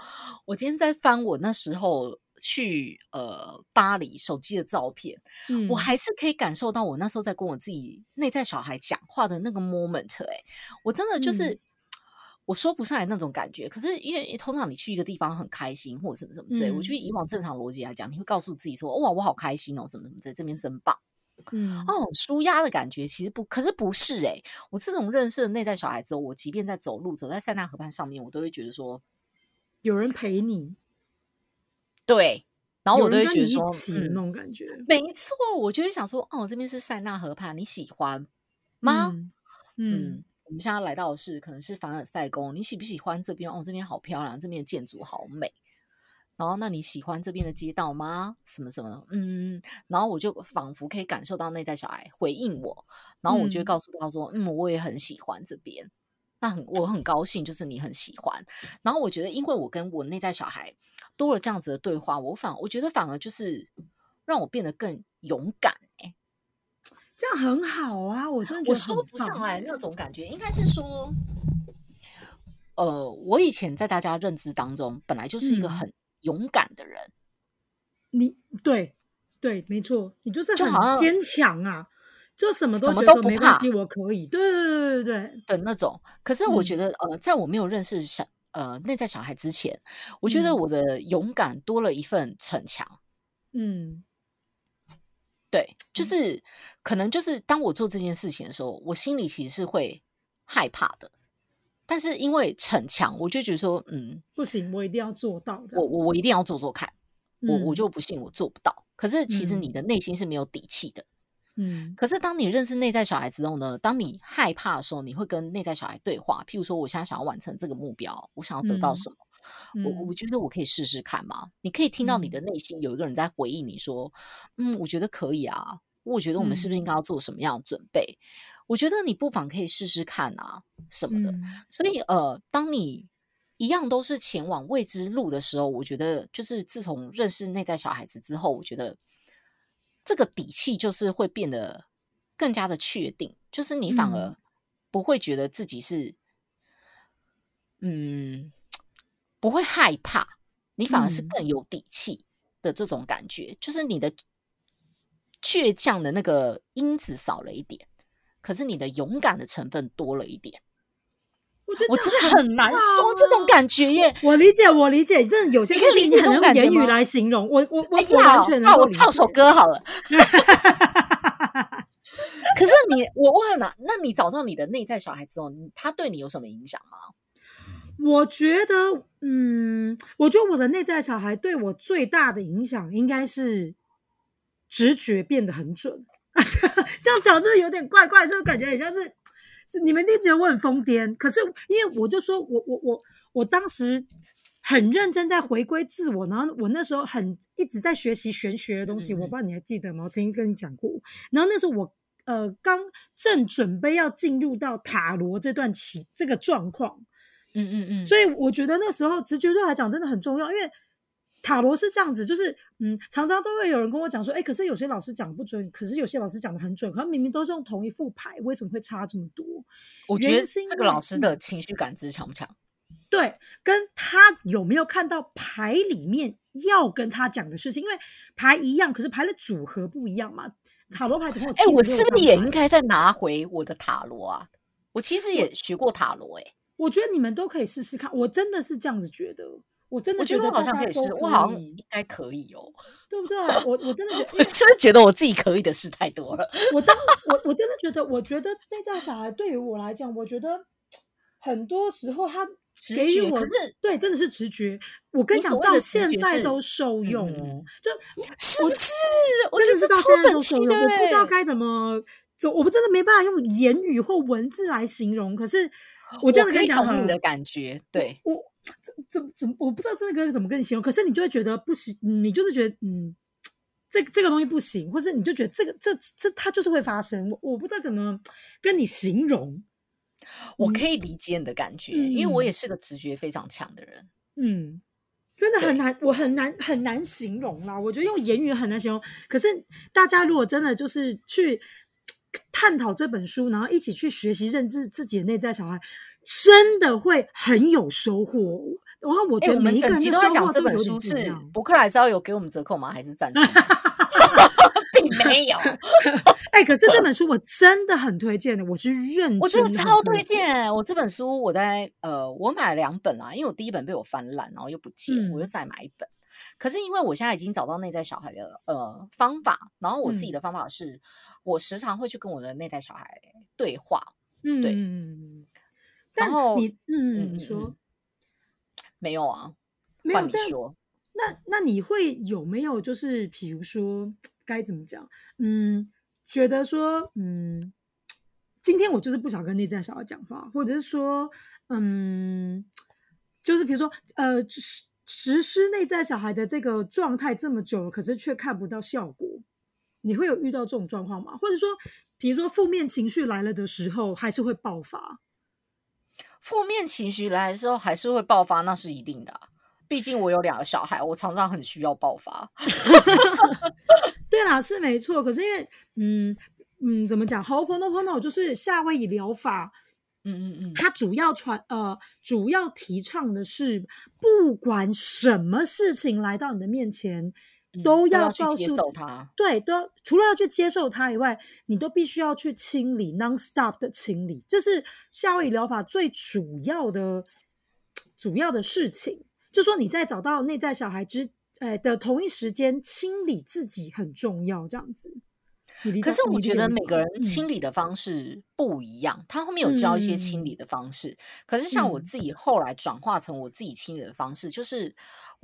我今天在翻我那时候。去呃巴黎手机的照片，我还是可以感受到我那时候在跟我自己内在小孩讲话的那个 moment 哎，我真的就是我说不上来那种感觉。可是因为通常你去一个地方很开心或者什么什么之类，我觉得以往正常逻辑来讲，你会告诉自己说哇我好开心哦，什么什么在这边真棒，嗯。哦舒压的感觉其实不，可是不是哎，我这种认识的内在小孩之后，我即便在走路走在塞纳河畔上面，我都会觉得说有人陪你。对，然后我都会觉得说，那种感觉，没错，我就会想说，哦，这边是塞纳河畔，你喜欢吗？嗯，我们现在来到的是可能是凡尔赛宫，你喜不喜欢这边？哦，这边好漂亮，这边的建筑好美。然后，那你喜欢这边的街道吗？什么什么？嗯，然后我就仿佛可以感受到内在小孩回应我，然后我就会告诉他说，嗯，我也很喜欢这边。那很，我很高兴，就是你很喜欢。然后我觉得，因为我跟我内在小孩。多了这样子的对话，我反我觉得反而就是让我变得更勇敢哎，这样很好啊！我真的我说不上来那种感觉，应该是说，呃，我以前在大家认知当中本来就是一个很勇敢的人，你对对没错，你就是很坚强啊，就什么什么都不怕，我可以，对对对对对的那种。可是我觉得，呃，在我没有认识小。呃，内在小孩之前，我觉得我的勇敢多了一份逞强。嗯，对，就是可能就是当我做这件事情的时候，我心里其实是会害怕的。但是因为逞强，我就觉得说，嗯，不行，我一定要做到。我我我一定要做做看。我我就不信我做不到。可是其实你的内心是没有底气的。嗯，可是当你认识内在小孩之后呢？当你害怕的时候，你会跟内在小孩对话。譬如说，我现在想要完成这个目标，我想要得到什么？我我觉得我可以试试看嘛？你可以听到你的内心有一个人在回应你说：“嗯，我觉得可以啊。我觉得我们是不是应该要做什么样的准备？我觉得你不妨可以试试看啊，什么的。所以呃，当你一样都是前往未知路的时候，我觉得就是自从认识内在小孩子之后，我觉得。这个底气就是会变得更加的确定，就是你反而不会觉得自己是，嗯，不会害怕，你反而是更有底气的这种感觉，就是你的倔强的那个因子少了一点，可是你的勇敢的成分多了一点。我真的很难说这种感觉耶。我理解，我理解，真的有些可以理解很用言语来形容。我我我完全，那我唱首歌好了。可是你，我问了，那你找到你的内在小孩之后，他对你有什么影响吗？我觉得，嗯，我觉得我的内在小孩对我最大的影响，应该是直觉变得很准。这样讲是有点怪怪，是不是感觉很像是？是你们一定觉得我很疯癫，可是因为我就说我我我我当时很认真在回归自我，然后我那时候很一直在学习玄学的东西，我不知道你还记得吗？我曾经跟你讲过。然后那时候我呃刚正准备要进入到塔罗这段期这个状况。嗯嗯嗯，所以我觉得那时候直觉对来讲真的很重要，因为塔罗是这样子，就是嗯，常常都会有人跟我讲说，哎，可是有些老师讲不准，可是有些老师讲的很准，可能明明都是用同一副牌，为什么会差这么多？我觉得这个老师的情绪感知强不强？对，跟他有没有看到牌里面要跟他讲的事情，因为牌一样，可是牌的组合不一样嘛。塔罗牌总共哎，我是不是也应该再拿回我的塔罗啊？我其实也学过塔罗，哎。我觉得你们都可以试试看，我真的是这样子觉得，我真的觉得我好像可以试，我好像应该可以哦，对不对？我我真的觉得，我是不是觉得我自己可以的事太多了？我当 我我真的觉得，我觉得内在小孩对于我来讲，我觉得很多时候他给予我，可是对，真的是直觉。我跟你讲，到现在都受用哦，就是不是？我真的是到现在都受用，我不知道该怎么走，我们真的没办法用言语或文字来形容，可是。我真的跟你讲，你的感觉，对我怎怎怎，我不知道这个怎么跟你形容。可是你就会觉得不行，你就是觉得嗯，这这个东西不行，或是你就觉得这个这这它就是会发生。我我不知道怎么跟你形容。我可以理解你的感觉，因为我也是个直觉非常强的人。嗯，真的很难，我很难很难形容啦。我觉得用言语很难形容。可是大家如果真的就是去。探讨这本书，然后一起去学习认知自己的内在小孩，真的会很有收获。然后我觉得每一个人都在讲这本书是博客来是要有给我们折扣吗？还是赞助？并没有。哎，可是这本书我真的很推荐的，我是认，我真的超推荐。我这本书我在呃，我买了两本啦，因为我第一本被我翻烂，然后又不借，我又再买一本。可是因为我现在已经找到内在小孩的呃方法，然后我自己的方法是，我时常会去跟我的内在小孩对话，嗯，对，然后你嗯，你说没有啊？没有你说，那那你会有没有就是比如说该怎么讲？嗯，觉得说嗯，今天我就是不想跟内在小孩讲话，或者是说嗯，就是比如说呃，实。实施内在小孩的这个状态这么久了，可是却看不到效果，你会有遇到这种状况吗？或者说，比如说负面情绪来了的时候，还是会爆发？负面情绪来的时候还是会爆发，那是一定的。毕竟我有两个小孩，我常常很需要爆发。对啦，是没错。可是因为，嗯嗯，怎么讲？Ho'oponopono 就是夏威夷疗法。嗯嗯嗯，它主要传呃，主要提倡的是，不管什么事情来到你的面前，都要去接受它。对，都除了要去接受它以外，你都必须要去清理，non-stop 的清理。这是夏威夷疗法最主要的主要的事情。就说你在找到内在小孩之呃的同一时间，清理自己很重要，这样子。可是我觉得每个人清理的方式不一样，他后面有教一些清理的方式。可是像我自己后来转化成我自己清理的方式，就是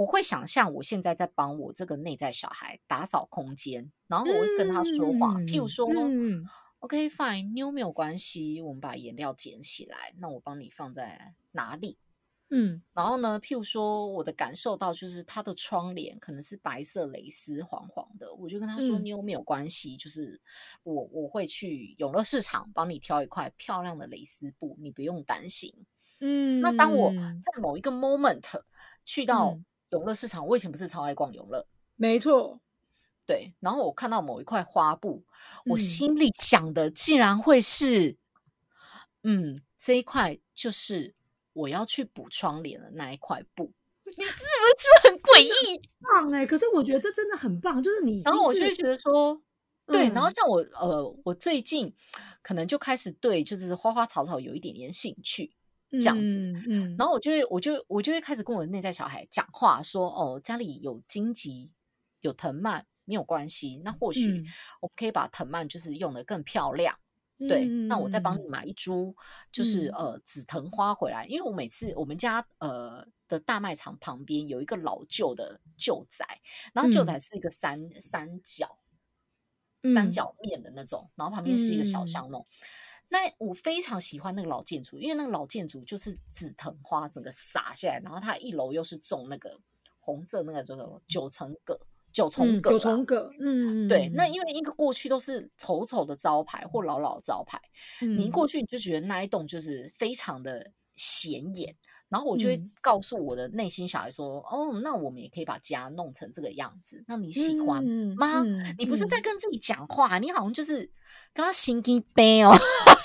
我会想象我现在在帮我这个内在小孩打扫空间，然后我会跟他说话，譬如说，OK fine，妞没有关系，我们把颜料捡起来，那我帮你放在哪里？嗯，然后呢？譬如说，我的感受到就是他的窗帘可能是白色蕾丝，黄黄的，我就跟他说：“你有没有关系？就是我我会去永乐市场帮你挑一块漂亮的蕾丝布，你不用担心。”嗯，那当我在某一个 moment 去到永乐市场，我以前不是超爱逛永乐，没错，对。然后我看到某一块花布，我心里想的竟然会是，嗯，这一块就是。我要去补窗帘的那一块布，你是不是很诡异？棒哎！可是我觉得这真的很棒，就是你。然后我就会觉得说，对。然后像我呃，我最近可能就开始对就是花花草草有一点点兴趣，这样子。嗯。然后我就会，我就我就会开始跟我的内在小孩讲话，说：“哦，家里有荆棘，有藤蔓。”没有关系。那或许我们可以把藤蔓就是用的更漂亮。对，那我再帮你买一株，就是呃紫藤花回来，因为我每次我们家呃的大卖场旁边有一个老旧的旧宅，然后旧宅是一个三三角三角面的那种，然后旁边是一个小巷弄。那我非常喜欢那个老建筑，因为那个老建筑就是紫藤花整个洒下来，然后它一楼又是种那个红色那个叫做九层葛。九重葛，九重葛，嗯，对，那因为一个过去都是丑丑的招牌或老老招牌，你一过去你就觉得那一栋就是非常的显眼，然后我就会告诉我的内心小孩说：“哦，那我们也可以把家弄成这个样子，那你喜欢吗？你不是在跟自己讲话，你好像就是跟他心机悲哦。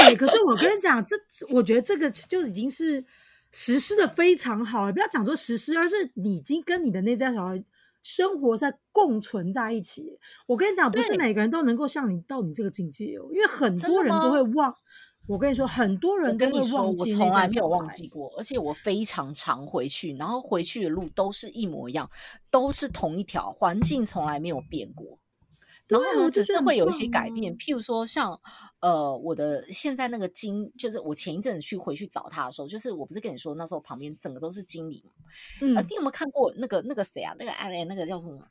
哎，可是我跟你讲，这我觉得这个就已经是实施的非常好了，不要讲说实施，而是你已经跟你的那家小孩。生活在共存在一起，我跟你讲，不是每个人都能够像你到你这个境界哦，因为很多人都会忘。我跟你说，很多人都会忘记。我从来没有忘记过，而且我非常常回去，然后回去的路都是一模一样，都是同一条，环境从来没有变过。然后呢，只是会有一些改变，譬如说像呃，我的现在那个经，就是我前一阵子去回去找他的时候，就是我不是跟你说那时候旁边整个都是经理嘛嗯，你有没有看过那个那个谁啊？那个哎那个叫什么？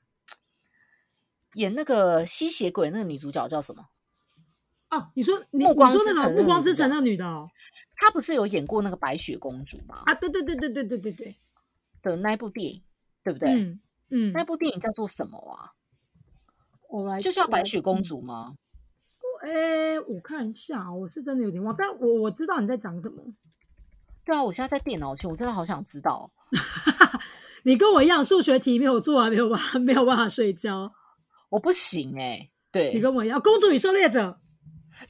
演那个吸血鬼那个女主角叫什么？哦，你说你你说那个暮光之城那女的哦，她不是有演过那个白雪公主吗？啊，对对对对对对对对的那部电影，对不对？嗯嗯，那部电影叫做什么啊？就像白雪公主吗？哎，我看一下，我是真的有点忘，但我我知道你在讲什么。对啊，我现在在电脑前，我真的好想知道。你跟我一样，数学题没有做完，没有办法，没有办法睡觉。我不行哎，对你跟我一样，《公主与狩猎者》。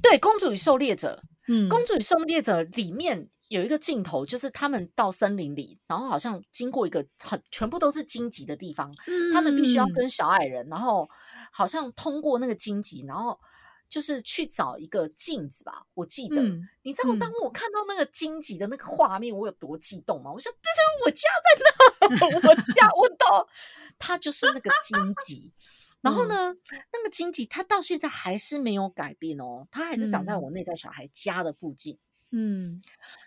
对，《公主与狩猎者》。嗯，《公主与狩猎者》里面有一个镜头，就是他们到森林里，然后好像经过一个很全部都是荆棘的地方，他们必须要跟小矮人，然后。好像通过那个荆棘，然后就是去找一个镜子吧。我记得，你知道当我看到那个荆棘的那个画面，我有多激动吗？我说：“对对，我家在那，我家我到，它就是那个荆棘。然后呢，那个荆棘它到现在还是没有改变哦，它还是长在我内在小孩家的附近。嗯，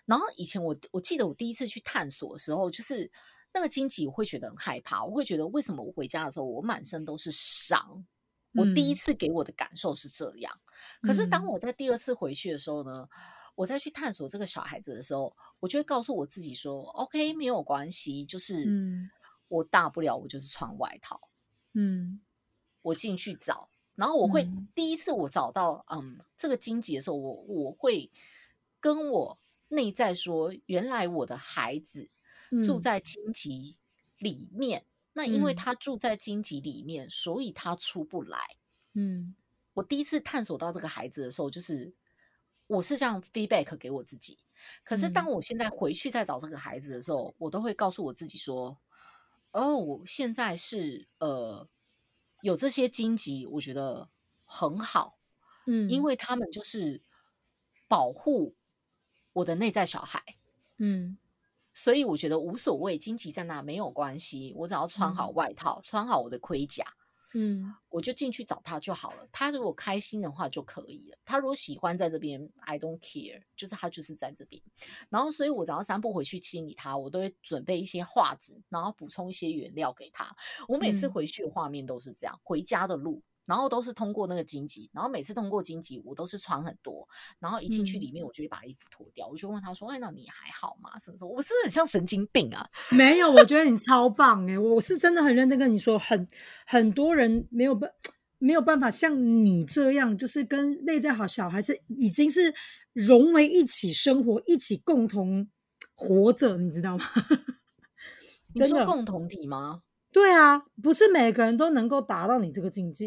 然后以前我我记得我第一次去探索的时候，就是那个荆棘，我会觉得很害怕，我会觉得为什么我回家的时候我满身都是伤。我第一次给我的感受是这样，可是当我在第二次回去的时候呢，我再去探索这个小孩子的时候，我就会告诉我自己说：“OK，没有关系，就是我大不了我就是穿外套，嗯，我进去找，然后我会第一次我找到嗯这个荆棘的时候，我我会跟我内在说，原来我的孩子住在荆棘里面。”那因为他住在荆棘里面，所以他出不来。嗯，我第一次探索到这个孩子的时候，就是我是这样 feedback 给我自己。可是当我现在回去再找这个孩子的时候，我都会告诉我自己说：“哦，我现在是呃有这些荆棘，我觉得很好。嗯，因为他们就是保护我的内在小孩。嗯。”所以我觉得无所谓，荆棘在那没有关系，我只要穿好外套，穿好我的盔甲，嗯，我就进去找他就好了。他如果开心的话就可以了。他如果喜欢在这边，I don't care，就是他就是在这边。然后，所以我只要三步回去清理他，我都会准备一些画纸，然后补充一些原料给他。我每次回去的画面都是这样，回家的路。然后都是通过那个荆棘，然后每次通过荆棘，我都是穿很多，然后一进去里面，我就会把衣服脱掉，我就问他说：“哎，那你还好吗？什么什么？我是不是很像神经病啊？”没有，我觉得你超棒哎！我是真的很认真跟你说，很很多人没有办没有办法像你这样，就是跟内在好小孩是已经是融为一起生活，一起共同活着，你知道吗？你说共同体吗？对啊，不是每个人都能够达到你这个境界。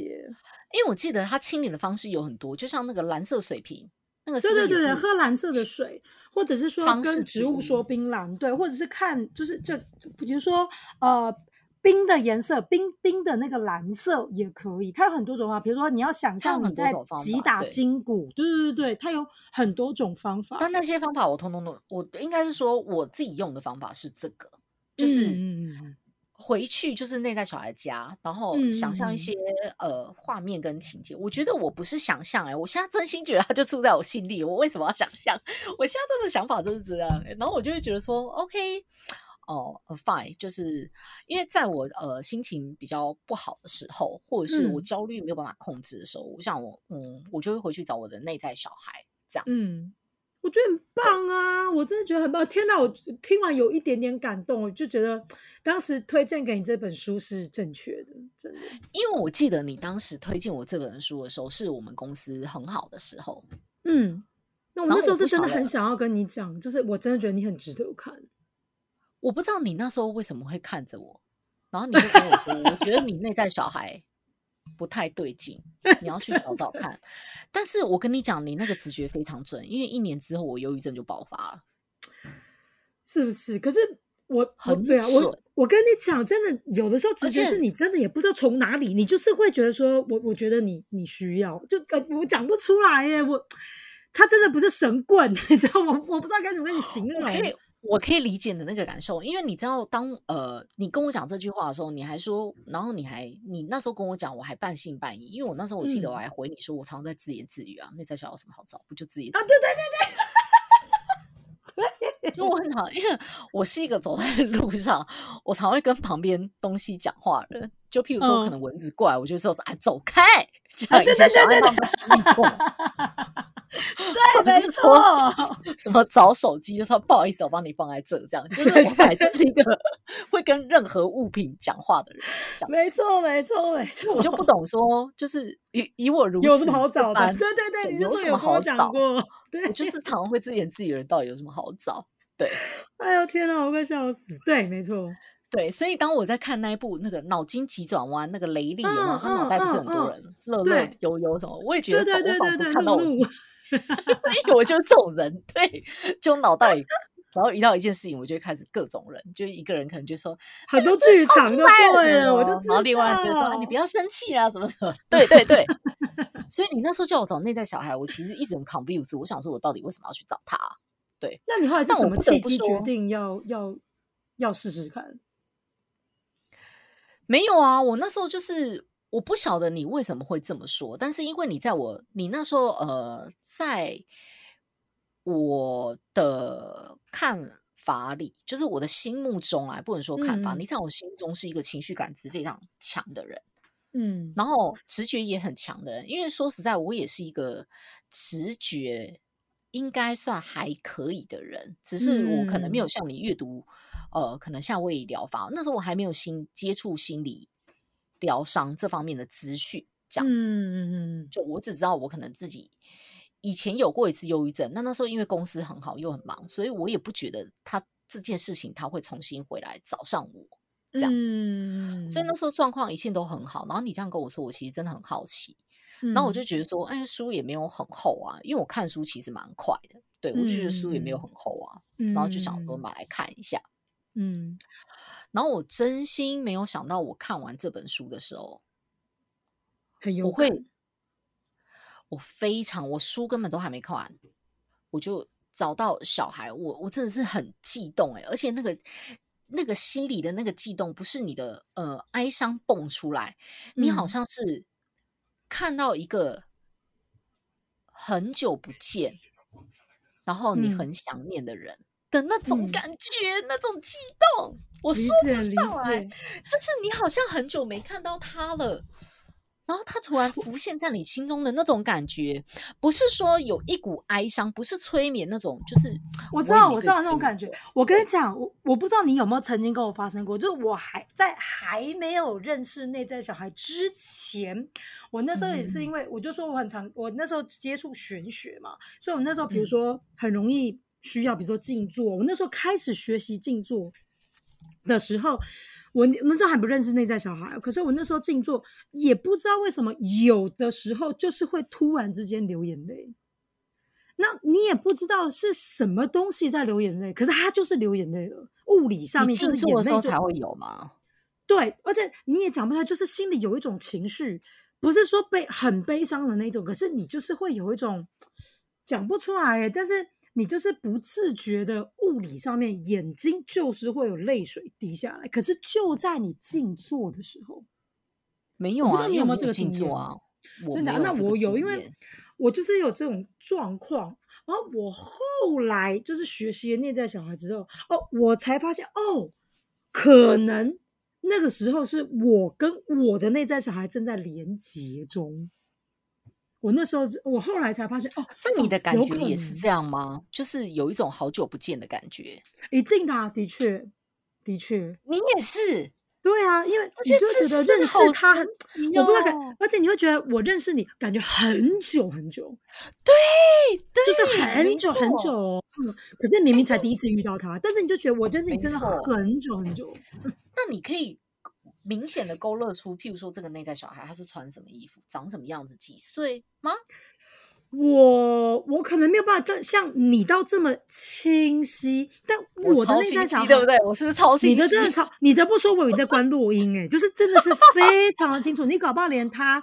因为我记得他清理的方式有很多，就像那个蓝色水瓶，那个对对对，喝蓝色的水，或者是说跟植物说冰蓝，对，或者是看就是就比如说呃冰的颜色，冰冰的那个蓝色也可以。它有很多种方法，比如说你要想象你在击打筋骨，对对对对，它有很多种方法。但那些方法我通通都，我应该是说我自己用的方法是这个，就是。回去就是内在小孩家，然后想象一些呃画面跟情节。我觉得我不是想象哎，我现在真心觉得他就住在我心里。我为什么要想象？我现在这个想法就是这样。然后我就会觉得说，OK，哦，fine，就是因为在我呃心情比较不好的时候，或者是我焦虑没有办法控制的时候，我想我嗯，我就会回去找我的内在小孩这样子。我觉得很棒啊！我真的觉得很棒。天哪，我听完有一点点感动，我就觉得当时推荐给你这本书是正确的，真的。因为我记得你当时推荐我这本书的时候，是我们公司很好的时候。嗯，那我那时候是真的很想要跟你讲，就是我真的觉得你很值得看。我不知道你那时候为什么会看着我，然后你就跟我说，我觉得你内在小孩。不太对劲，你要去找找看。但是我跟你讲，你那个直觉非常准，因为一年之后我忧郁症就爆发了，是不是？可是我很对啊，我我跟你讲，真的有的时候直觉是你真的也不知道从哪里，你就是会觉得说，我我觉得你你需要，就呃我讲不出来耶，我他真的不是神棍，你知道吗？我不知道该怎么跟你形容。我可以理解你的那个感受，因为你知道，当呃你跟我讲这句话的时候，你还说，然后你还你那时候跟我讲，我还半信半疑，因为我那时候我记得我还回你说，我常常在自言自语啊，内在小有什么好找，不就自言自语？啊，对对对对，就我很常，因为我是一个走在路上，我常会跟旁边东西讲话的人，就譬如说可能蚊子过来，我就说哎走开，这样一下小孩他们过。对，没错。什么找手机，就说不好意思，我帮你放在这，这样。就是我本来就是一个会跟任何物品讲话的人。没错，没错，没错。我就不懂说，就是以以我如此有什么好找的？对对对，有什么好找？对，我就是常会自言自语的人，到底有什么好找？对。哎呦天哪，我快笑死！对，没错。对，所以当我在看那一部那个脑筋急转弯，那个雷利有没有？他脑袋不是很多人乐乐悠悠什么？我也觉得我仿佛看到我自己。因为我就是这种人，对，就脑袋里只要遇到一件事情，我就会开始各种人，就一个人可能就说很多剧场都对了，我就然后另外就说你不要生气啊，什么什么，对对对。所以你那时候叫我找内在小孩，我其实一直很 confused，我想说我到底为什么要去找他？对，那你后来是什么契机决定要要要试试看？没有啊，我那时候就是。我不晓得你为什么会这么说，但是因为你在我你那时候呃，在我的看法里，就是我的心目中啊，不能说看法，你在我心中是一个情绪感知非常强的人，嗯，然后直觉也很强的人。因为说实在，我也是一个直觉应该算还可以的人，只是我可能没有像你阅读，呃，可能夏威夷疗法那时候我还没有心接触心理。疗伤这方面的资讯，这样子，嗯嗯嗯，就我只知道我可能自己以前有过一次忧郁症，那那时候因为公司很好又很忙，所以我也不觉得他这件事情他会重新回来找上我这样子，所以那时候状况一切都很好。然后你这样跟我说，我其实真的很好奇，然后我就觉得说，哎，书也没有很厚啊，因为我看书其实蛮快的，对我觉得书也没有很厚啊，然后就想说买来看一下，嗯。然后我真心没有想到，我看完这本书的时候，我会，我非常，我书根本都还没看完，我就找到小孩，我我真的是很激动哎，而且那个那个心里的那个悸动，不是你的呃哀伤蹦出来，你好像是看到一个很久不见，然后你很想念的人。的那种感觉，那种激动，我说不上来。就是你好像很久没看到他了，然后他突然浮现在你心中的那种感觉，不是说有一股哀伤，不是催眠那种，就是我知道，我知道那种感觉。我跟你讲，我我不知道你有没有曾经跟我发生过，就是我还在还没有认识内在小孩之前，我那时候也是因为，我就说我很常，我那时候接触玄学嘛，所以我那时候比如说很容易。需要比如说静坐，我那时候开始学习静坐的时候，我那时候还不认识内在小孩，可是我那时候静坐也不知道为什么，有的时候就是会突然之间流眼泪。那你也不知道是什么东西在流眼泪，可是它就是流眼泪了。物理上面就是眼泪才会有吗？对，而且你也讲不出来，就是心里有一种情绪，不是说悲很悲伤的那种，可是你就是会有一种讲不出来，但是。你就是不自觉的物理上面，眼睛就是会有泪水滴下来。可是就在你静坐的时候，没有啊？你有没有这个静坐啊？真的？那我有，因为我就是有这种状况。然后我后来就是学习了内在小孩之后，哦，我才发现哦，可能那个时候是我跟我的内在小孩正在连接中。我那时候，我后来才发现，哦，那你的感觉也是这样吗？就是有一种好久不见的感觉。一定的，的确，的确，你也是。对啊，因为你就觉得认识他很，我不知道感，而且你会觉得我认识你，感觉很久很久。对，就是很久很久。嗯，可是明明才第一次遇到他，但是你就觉得我认识你真的很久很久。那你可以。明显的勾勒出，譬如说这个内在小孩他是穿什么衣服，长什么样子，几岁吗？我我可能没有办法像你到这么清晰，但我的内在小孩对不对？我是不是超清晰？你的真的超，你的不说我以为在关录音哎，就是真的是非常的清楚。你搞不好连他，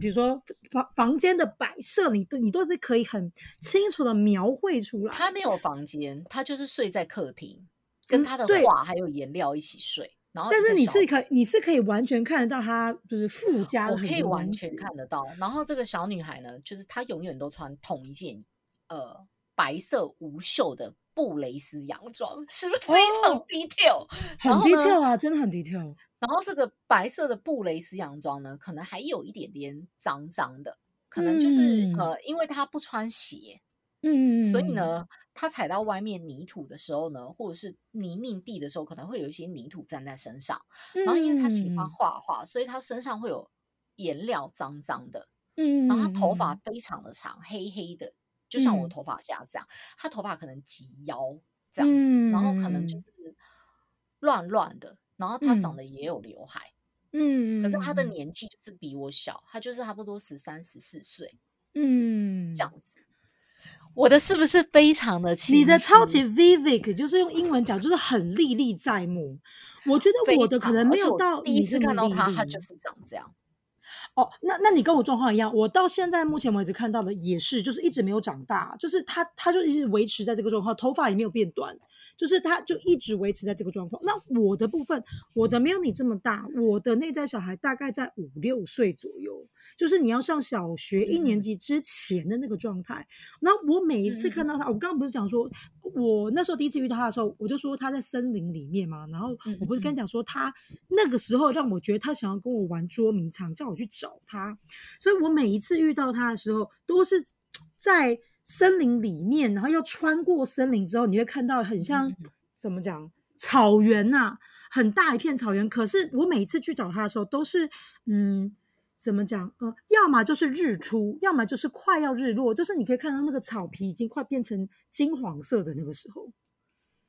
比如说房房间的摆设，你都你都是可以很清楚的描绘出来。他没有房间，他就是睡在客厅，跟他的画还有颜料一起睡。但是你是可你是可以完全看得到她就是附加，我可以完全看得到。然后这个小女孩呢，就是她永远都穿同一件呃白色无袖的布蕾丝洋装，是不是非常 detail？很 detail 啊，真的很 detail。然后这个白色的布蕾丝洋装呢，可能还有一点点脏脏的，可能就是呃，因为她不穿鞋。嗯，所以呢，他踩到外面泥土的时候呢，或者是泥泞地的时候，可能会有一些泥土粘在身上。然后，因为他喜欢画画，所以他身上会有颜料脏脏的。嗯，然后他头发非常的长，黑黑的，就像我头发这样这样。他头发可能及腰这样子，然后可能就是乱乱的。然后他长得也有刘海。嗯，可是他的年纪就是比我小，他就是差不多十三十四岁。嗯，这样子。我的是不是非常的清晰？你的超级 vivid，就是用英文讲，就是很历历在目。我觉得我的可能没有到第一次看到他，他就是长这样。哦，那那你跟我状况一样，我到现在目前为止看到的也是，就是一直没有长大，就是他他就一直维持在这个状况，头发也没有变短。就是他，就一直维持在这个状况。那我的部分，我的没有你这么大，我的内在小孩大概在五六岁左右，就是你要上小学一年级之前的那个状态。那我每一次看到他，我刚刚不是讲说，我那时候第一次遇到他的时候，我就说他在森林里面嘛。然后我不是跟你讲说，他那个时候让我觉得他想要跟我玩捉迷藏，叫我去找他。所以我每一次遇到他的时候，都是在。森林里面，然后要穿过森林之后，你会看到很像怎么讲草原呐，很大一片草原。可是我每次去找他的时候，都是嗯，怎么讲？呃，要么就是日出，要么就是快要日落，就是你可以看到那个草皮已经快变成金黄色的那个时候。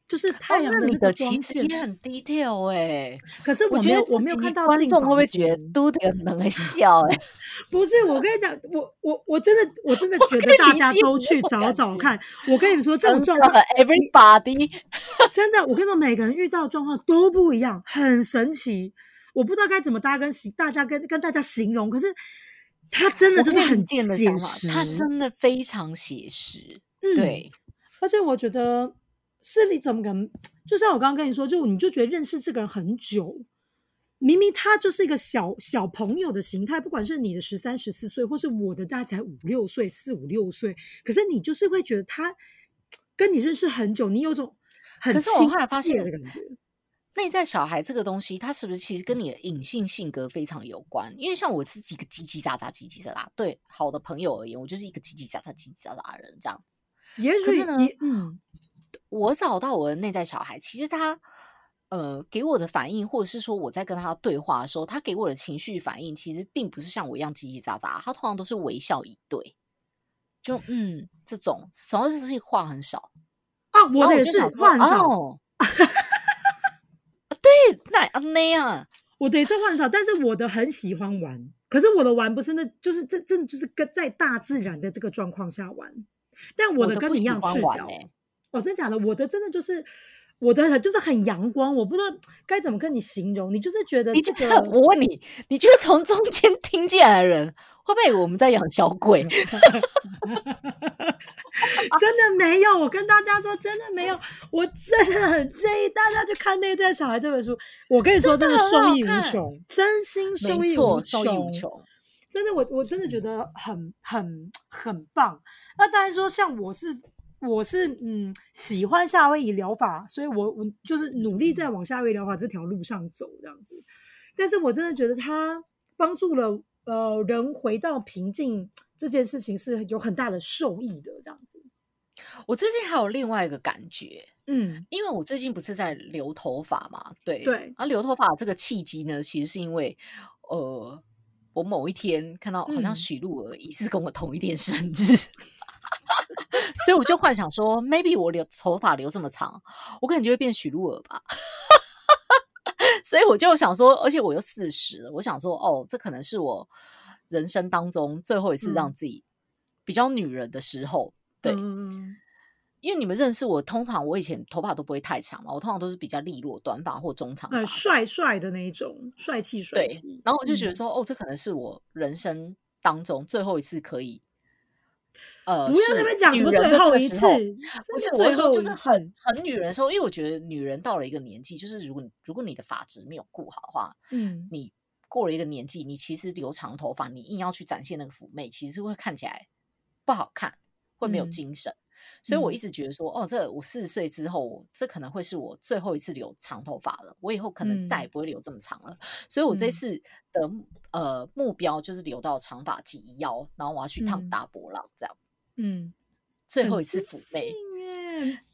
就是太阳的那个其实也很 detail 哎，可是我没有我没有看到观众会不会觉得都得能笑哎？不是，我跟你讲，我我我真的我真的觉得大家都去找找看。我跟你们说，这种状况，everybody 真的，我跟你说，每个人遇到状况都不一样，很神奇。我不知道该怎么大家跟大家跟跟大家形容，可是他真的就是很写实，他真的非常写实。对，而且我觉得。是你怎么可能？就像我刚刚跟你说，就你就觉得认识这个人很久，明明他就是一个小小朋友的形态，不管是你的十三十四岁，或是我的大概才五六岁、四五六岁，可是你就是会觉得他跟你认识很久，你有种很可是我后来发现的感觉。内在小孩这个东西，它是不是其实跟你的隐性性格非常有关？因为像我是几个叽叽喳喳、叽叽喳喳，对好的朋友而言，我就是一个叽叽喳喳、叽叽喳喳的人这样子。也许呢，嗯。我找到我的内在小孩，其实他呃给我的反应，或者是说我在跟他对话的时候，他给我的情绪反应，其实并不是像我一样叽叽喳喳，他通常都是微笑以对，就嗯这种，主要是话很少啊，我。也是话很少，对，那那样，我的这话很少，但是我的很喜欢玩，可是我的玩不是那，就是真真的就是跟在大自然的这个状况下玩，但我的跟你一样赤脚。哦，真假的，我的真的就是，我的就是很阳光，我不知道该怎么跟你形容。你就是觉得这个，我问你，你觉得从中间听进来的人会不会以为我们在养小鬼？真的没有，我跟大家说，真的没有。我真的很建议大家去看《内在小孩》这本书。我跟你说，真的受益无穷，真心受益无穷。真的，我我真的觉得很很很棒。那当然说，像我是。我是嗯喜欢夏威夷疗法，所以我我就是努力在往夏威夷疗法这条路上走这样子。但是我真的觉得它帮助了呃人回到平静这件事情是有很大的受益的这样子。我最近还有另外一个感觉，嗯，因为我最近不是在留头发嘛，对对，而留头发这个契机呢，其实是因为呃我某一天看到好像许露儿疑似跟我同一天生日。所以我就幻想说，maybe 我留头发留这么长，我可能就会变许露尔吧。所以我就想说，而且我又四十，我想说，哦，这可能是我人生当中最后一次让自己比较女人的时候。对，因为你们认识我，通常我以前头发都不会太长嘛，我通常都是比较利落短发或中长发，帅帅的那一种，帅气帅气。然后我就觉得说，哦，这可能是我人生当中最后一次可以。呃，不要那边讲什么最后一次，不是我说就是很很女人的时候，因为我觉得女人到了一个年纪，就是如果如果你的发质没有顾好的话，嗯，你过了一个年纪，你其实留长头发，你硬要去展现那个妩媚，其实会看起来不好看，会没有精神。所以我一直觉得说，哦，这我四十岁之后，这可能会是我最后一次留长头发了，我以后可能再也不会留这么长了。所以我这次的呃目标就是留到长发及腰，然后我要去烫大波浪，这样。嗯，最后一次妩媚，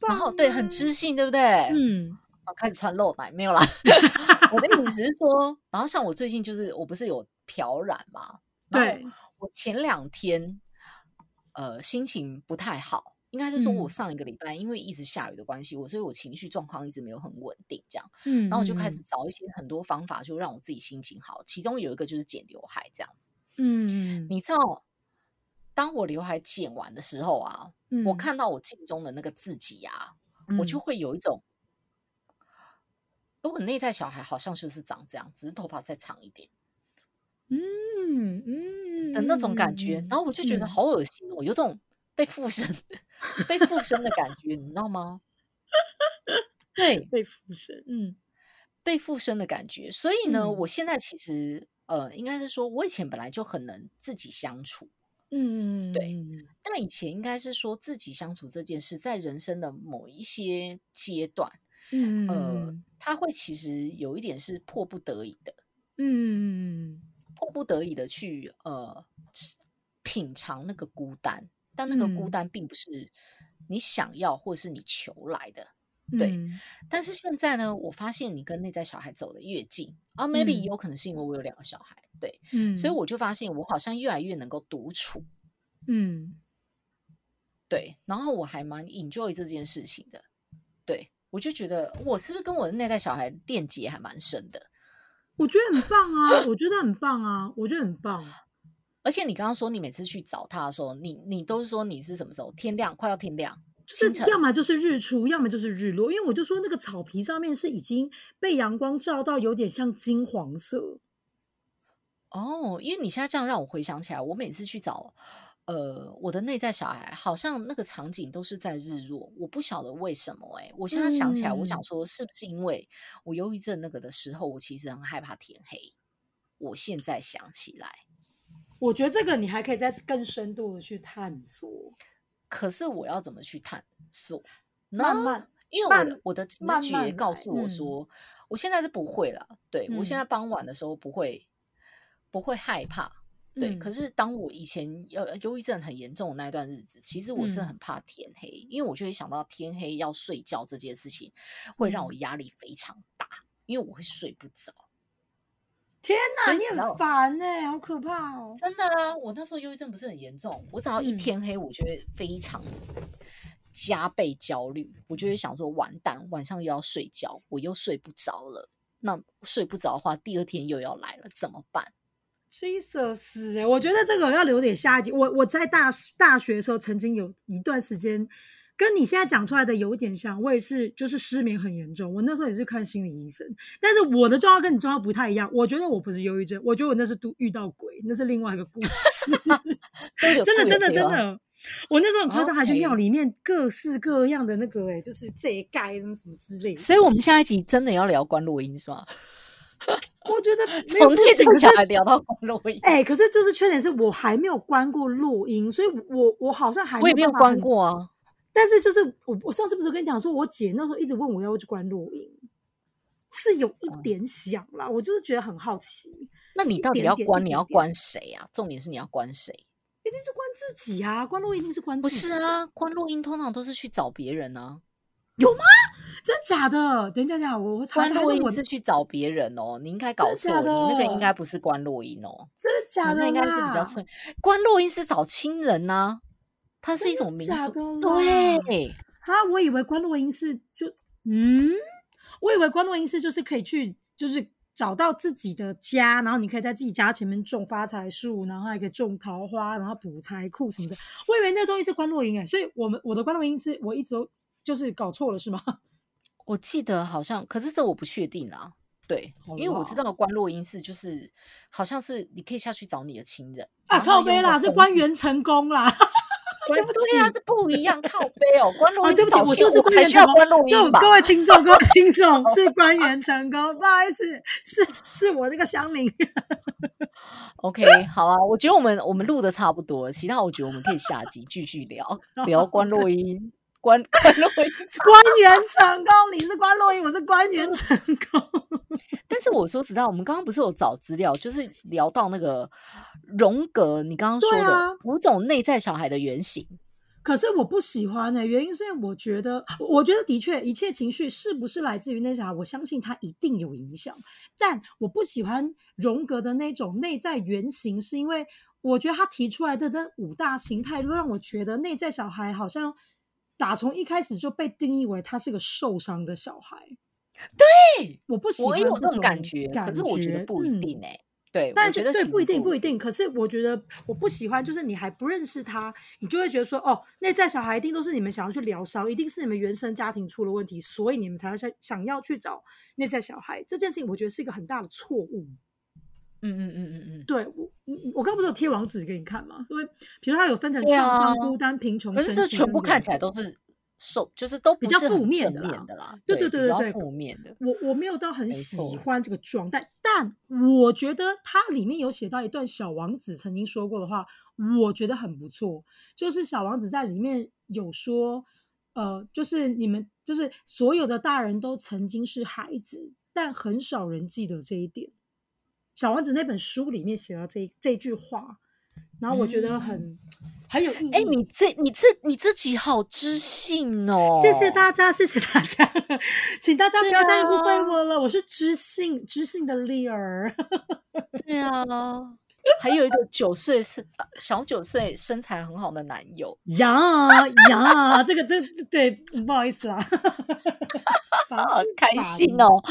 然后对，很知性，对不对？嗯，哦，开始穿露奶没有啦。我的意思是说，然后像我最近就是，我不是有漂染嘛？对，我前两天呃心情不太好，应该是说我上一个礼拜因为一直下雨的关系，我所以我情绪状况一直没有很稳定，这样。嗯，然后我就开始找一些很多方法，就让我自己心情好。其中有一个就是剪刘海，这样子。嗯，你知道。当我刘海剪完的时候啊，我看到我镜中的那个自己啊，我就会有一种，我内在小孩好像就是长这样，只是头发再长一点，嗯嗯的那种感觉。然后我就觉得好恶心哦，有种被附身、被附身的感觉，你知道吗？对，被附身，嗯，被附身的感觉。所以呢，我现在其实呃，应该是说，我以前本来就很能自己相处。嗯，对。但以前应该是说自己相处这件事，在人生的某一些阶段，嗯，呃，他会其实有一点是迫不得已的，嗯，迫不得已的去呃品尝那个孤单，但那个孤单并不是你想要或是你求来的，对。但是现在呢，我发现你跟内在小孩走的越近，啊，maybe 有可能是因为我有两个小孩。对，嗯，所以我就发现我好像越来越能够独处，嗯，对，然后我还蛮 enjoy 这件事情的，对我就觉得我是不是跟我的内在小孩链接还蛮深的？我觉得很棒啊，我觉得很棒啊，我觉得很棒。而且你刚刚说你每次去找他的时候，你你都是说你是什么时候？天亮，快要天亮，就是要么就是日出，要么就是日落。因为我就说那个草皮上面是已经被阳光照到，有点像金黄色。哦，因为你现在这样让我回想起来，我每次去找呃我的内在小孩，好像那个场景都是在日落，我不晓得为什么哎。我现在想起来，我想说是不是因为我忧郁症那个的时候，我其实很害怕天黑。我现在想起来，我觉得这个你还可以再更深度的去探索。可是我要怎么去探索？慢慢，因为我的我的直觉告诉我说，我现在是不会了。对我现在傍晚的时候不会。不会害怕，对。可是当我以前呃忧郁症很严重的那段日子，其实我是很怕天黑，因为我就会想到天黑要睡觉这件事情，会让我压力非常大，因为我会睡不着。天哪，你很烦哎，好可怕哦！真的啊，我那时候忧郁症不是很严重，我只要一天黑，我就会非常加倍焦虑，我就会想说完蛋，晚上又要睡觉，我又睡不着了。那睡不着的话，第二天又要来了，怎么办？Jesus，哎，我觉得这个要留点下一集。我我在大大学的时候，曾经有一段时间跟你现在讲出来的有一点像，我也是，就是失眠很严重。我那时候也是看心理医生，但是我的状况跟你状况不太一样。我觉得我不是忧郁症，我觉得我那是都遇到鬼，那是另外一个故事。真的真的真的，我那时候很夸张，还去庙里面各式各样的那个，哎，就是这一盖什么什么之类的。所以我们下一集真的要聊关洛音是吗？我觉得从内在小孩聊到关录音，哎，可是就是缺点是我还没有关过录音，所以我我好像还我也没有关过啊。但是就是我我上次不是跟你讲说，我姐那时候一直问我要不要去关录音，是有一点想啦。我就是觉得很好奇。那你到底要关？你要关谁啊？重点是你要关谁？一定是关自己啊！关录音一定是关不是啊？关录音通常都是去找别人啊。有吗？真的假的？等一下，等下，我我关录音是去找别人哦，你应该搞错，你那个应该不是关录音哦，真的假的？那应该是比较脆。关录音是找亲人呐，它是一种民俗。对啊，我以为关洛音是就嗯，我以为关洛音是就是可以去就是找到自己的家，然后你可以在自己家前面种发财树，然后还可以种桃花，然后补财库什么的。我以为那东西是关洛音哎，所以我们我的关洛音是我一直都就是搞错了是吗？我记得好像，可是这我不确定啊。对，因为我知道关洛音是就是，好像是你可以下去找你的亲人啊。靠背啦，是关元成功啦。对不对啊？这不一样，靠背 哦。关录音对不起，我就是才需要关洛音吧？各位听众，各位听众是关员成功，不好意思，是是我那个乡民。OK，好啊，我觉得我们我们录的差不多了，其他我觉得我们可以下集继续聊聊关录音。关 关录音，官员成功，你是关录音，我是官员成功。但是我说实在，我们刚刚不是有找资料，就是聊到那个荣格，你刚刚说的五种内在小孩的原型。可是我不喜欢呢，原因是因为我觉得，我觉得的确一切情绪是不是来自于内在，我相信它一定有影响。但我不喜欢荣格的那种内在原型，是因为我觉得他提出来的那五大形态，都让我觉得内在小孩好像。打从一开始就被定义为他是个受伤的小孩，对，我不喜欢这种感觉，可是我觉得不一定哎，对，但是对不一定不一定，可是我觉得我不喜欢，就是你还不认识他，你就会觉得说，哦，内在小孩一定都是你们想要去疗伤，一定是你们原生家庭出了问题，所以你们才想想要去找内在小孩，这件事情我觉得是一个很大的错误。嗯嗯嗯嗯嗯，对我，我刚不是有贴网址给你看吗？因为比如它有分成创伤、孤单、贫穷，可是这全部看起来都是受，就是都比较负面的啦。对对对对对，负面的。我我没有到很喜欢这个状态，但我觉得它里面有写到一段小王子曾经说过的话，我觉得很不错。就是小王子在里面有说，呃，就是你们就是所有的大人都曾经是孩子，但很少人记得这一点。小王子那本书里面写了这这句话，然后我觉得很很有意义。哎，你这你这你自己好知性哦！谢谢大家，谢谢大家，请大家不要再误会我了，我是知性知性的丽儿。对啊。还有一个九岁身小九岁身材很好的男友呀呀，这个这对不好意思啦，好开心哦！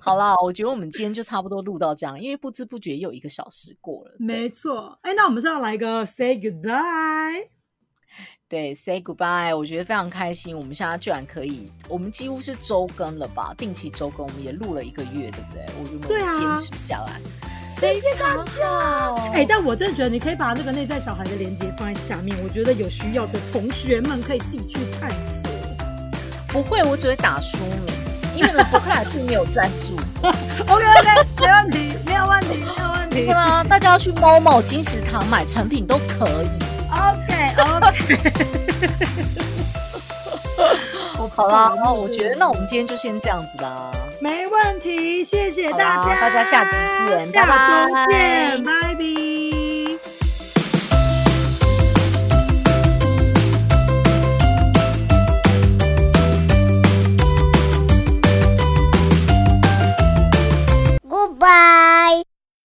好啦，我觉得我们今天就差不多录到这样，因为不知不觉又一个小时过了。没错，哎，那我们是要来个 say goodbye，对，say goodbye，我觉得非常开心。我们现在居然可以，我们几乎是周更了吧？定期周更，我们也录了一个月，对不对？我有没有坚持下来？谢谢大家。哎，但我真的觉得你可以把那个内在小孩的链接放在下面，我觉得有需要的同学们可以自己去探索。不会，我只会打书名，因为呢，博客来并没有赞助。OK OK，没问题，没有问题，没有问题。对吗？大家要去某某金石堂买成品都可以。OK OK。好啦，那我觉得，那我们今天就先这样子吧。没问题，谢谢大家，大家下集见，下周见，拜拜。Bye.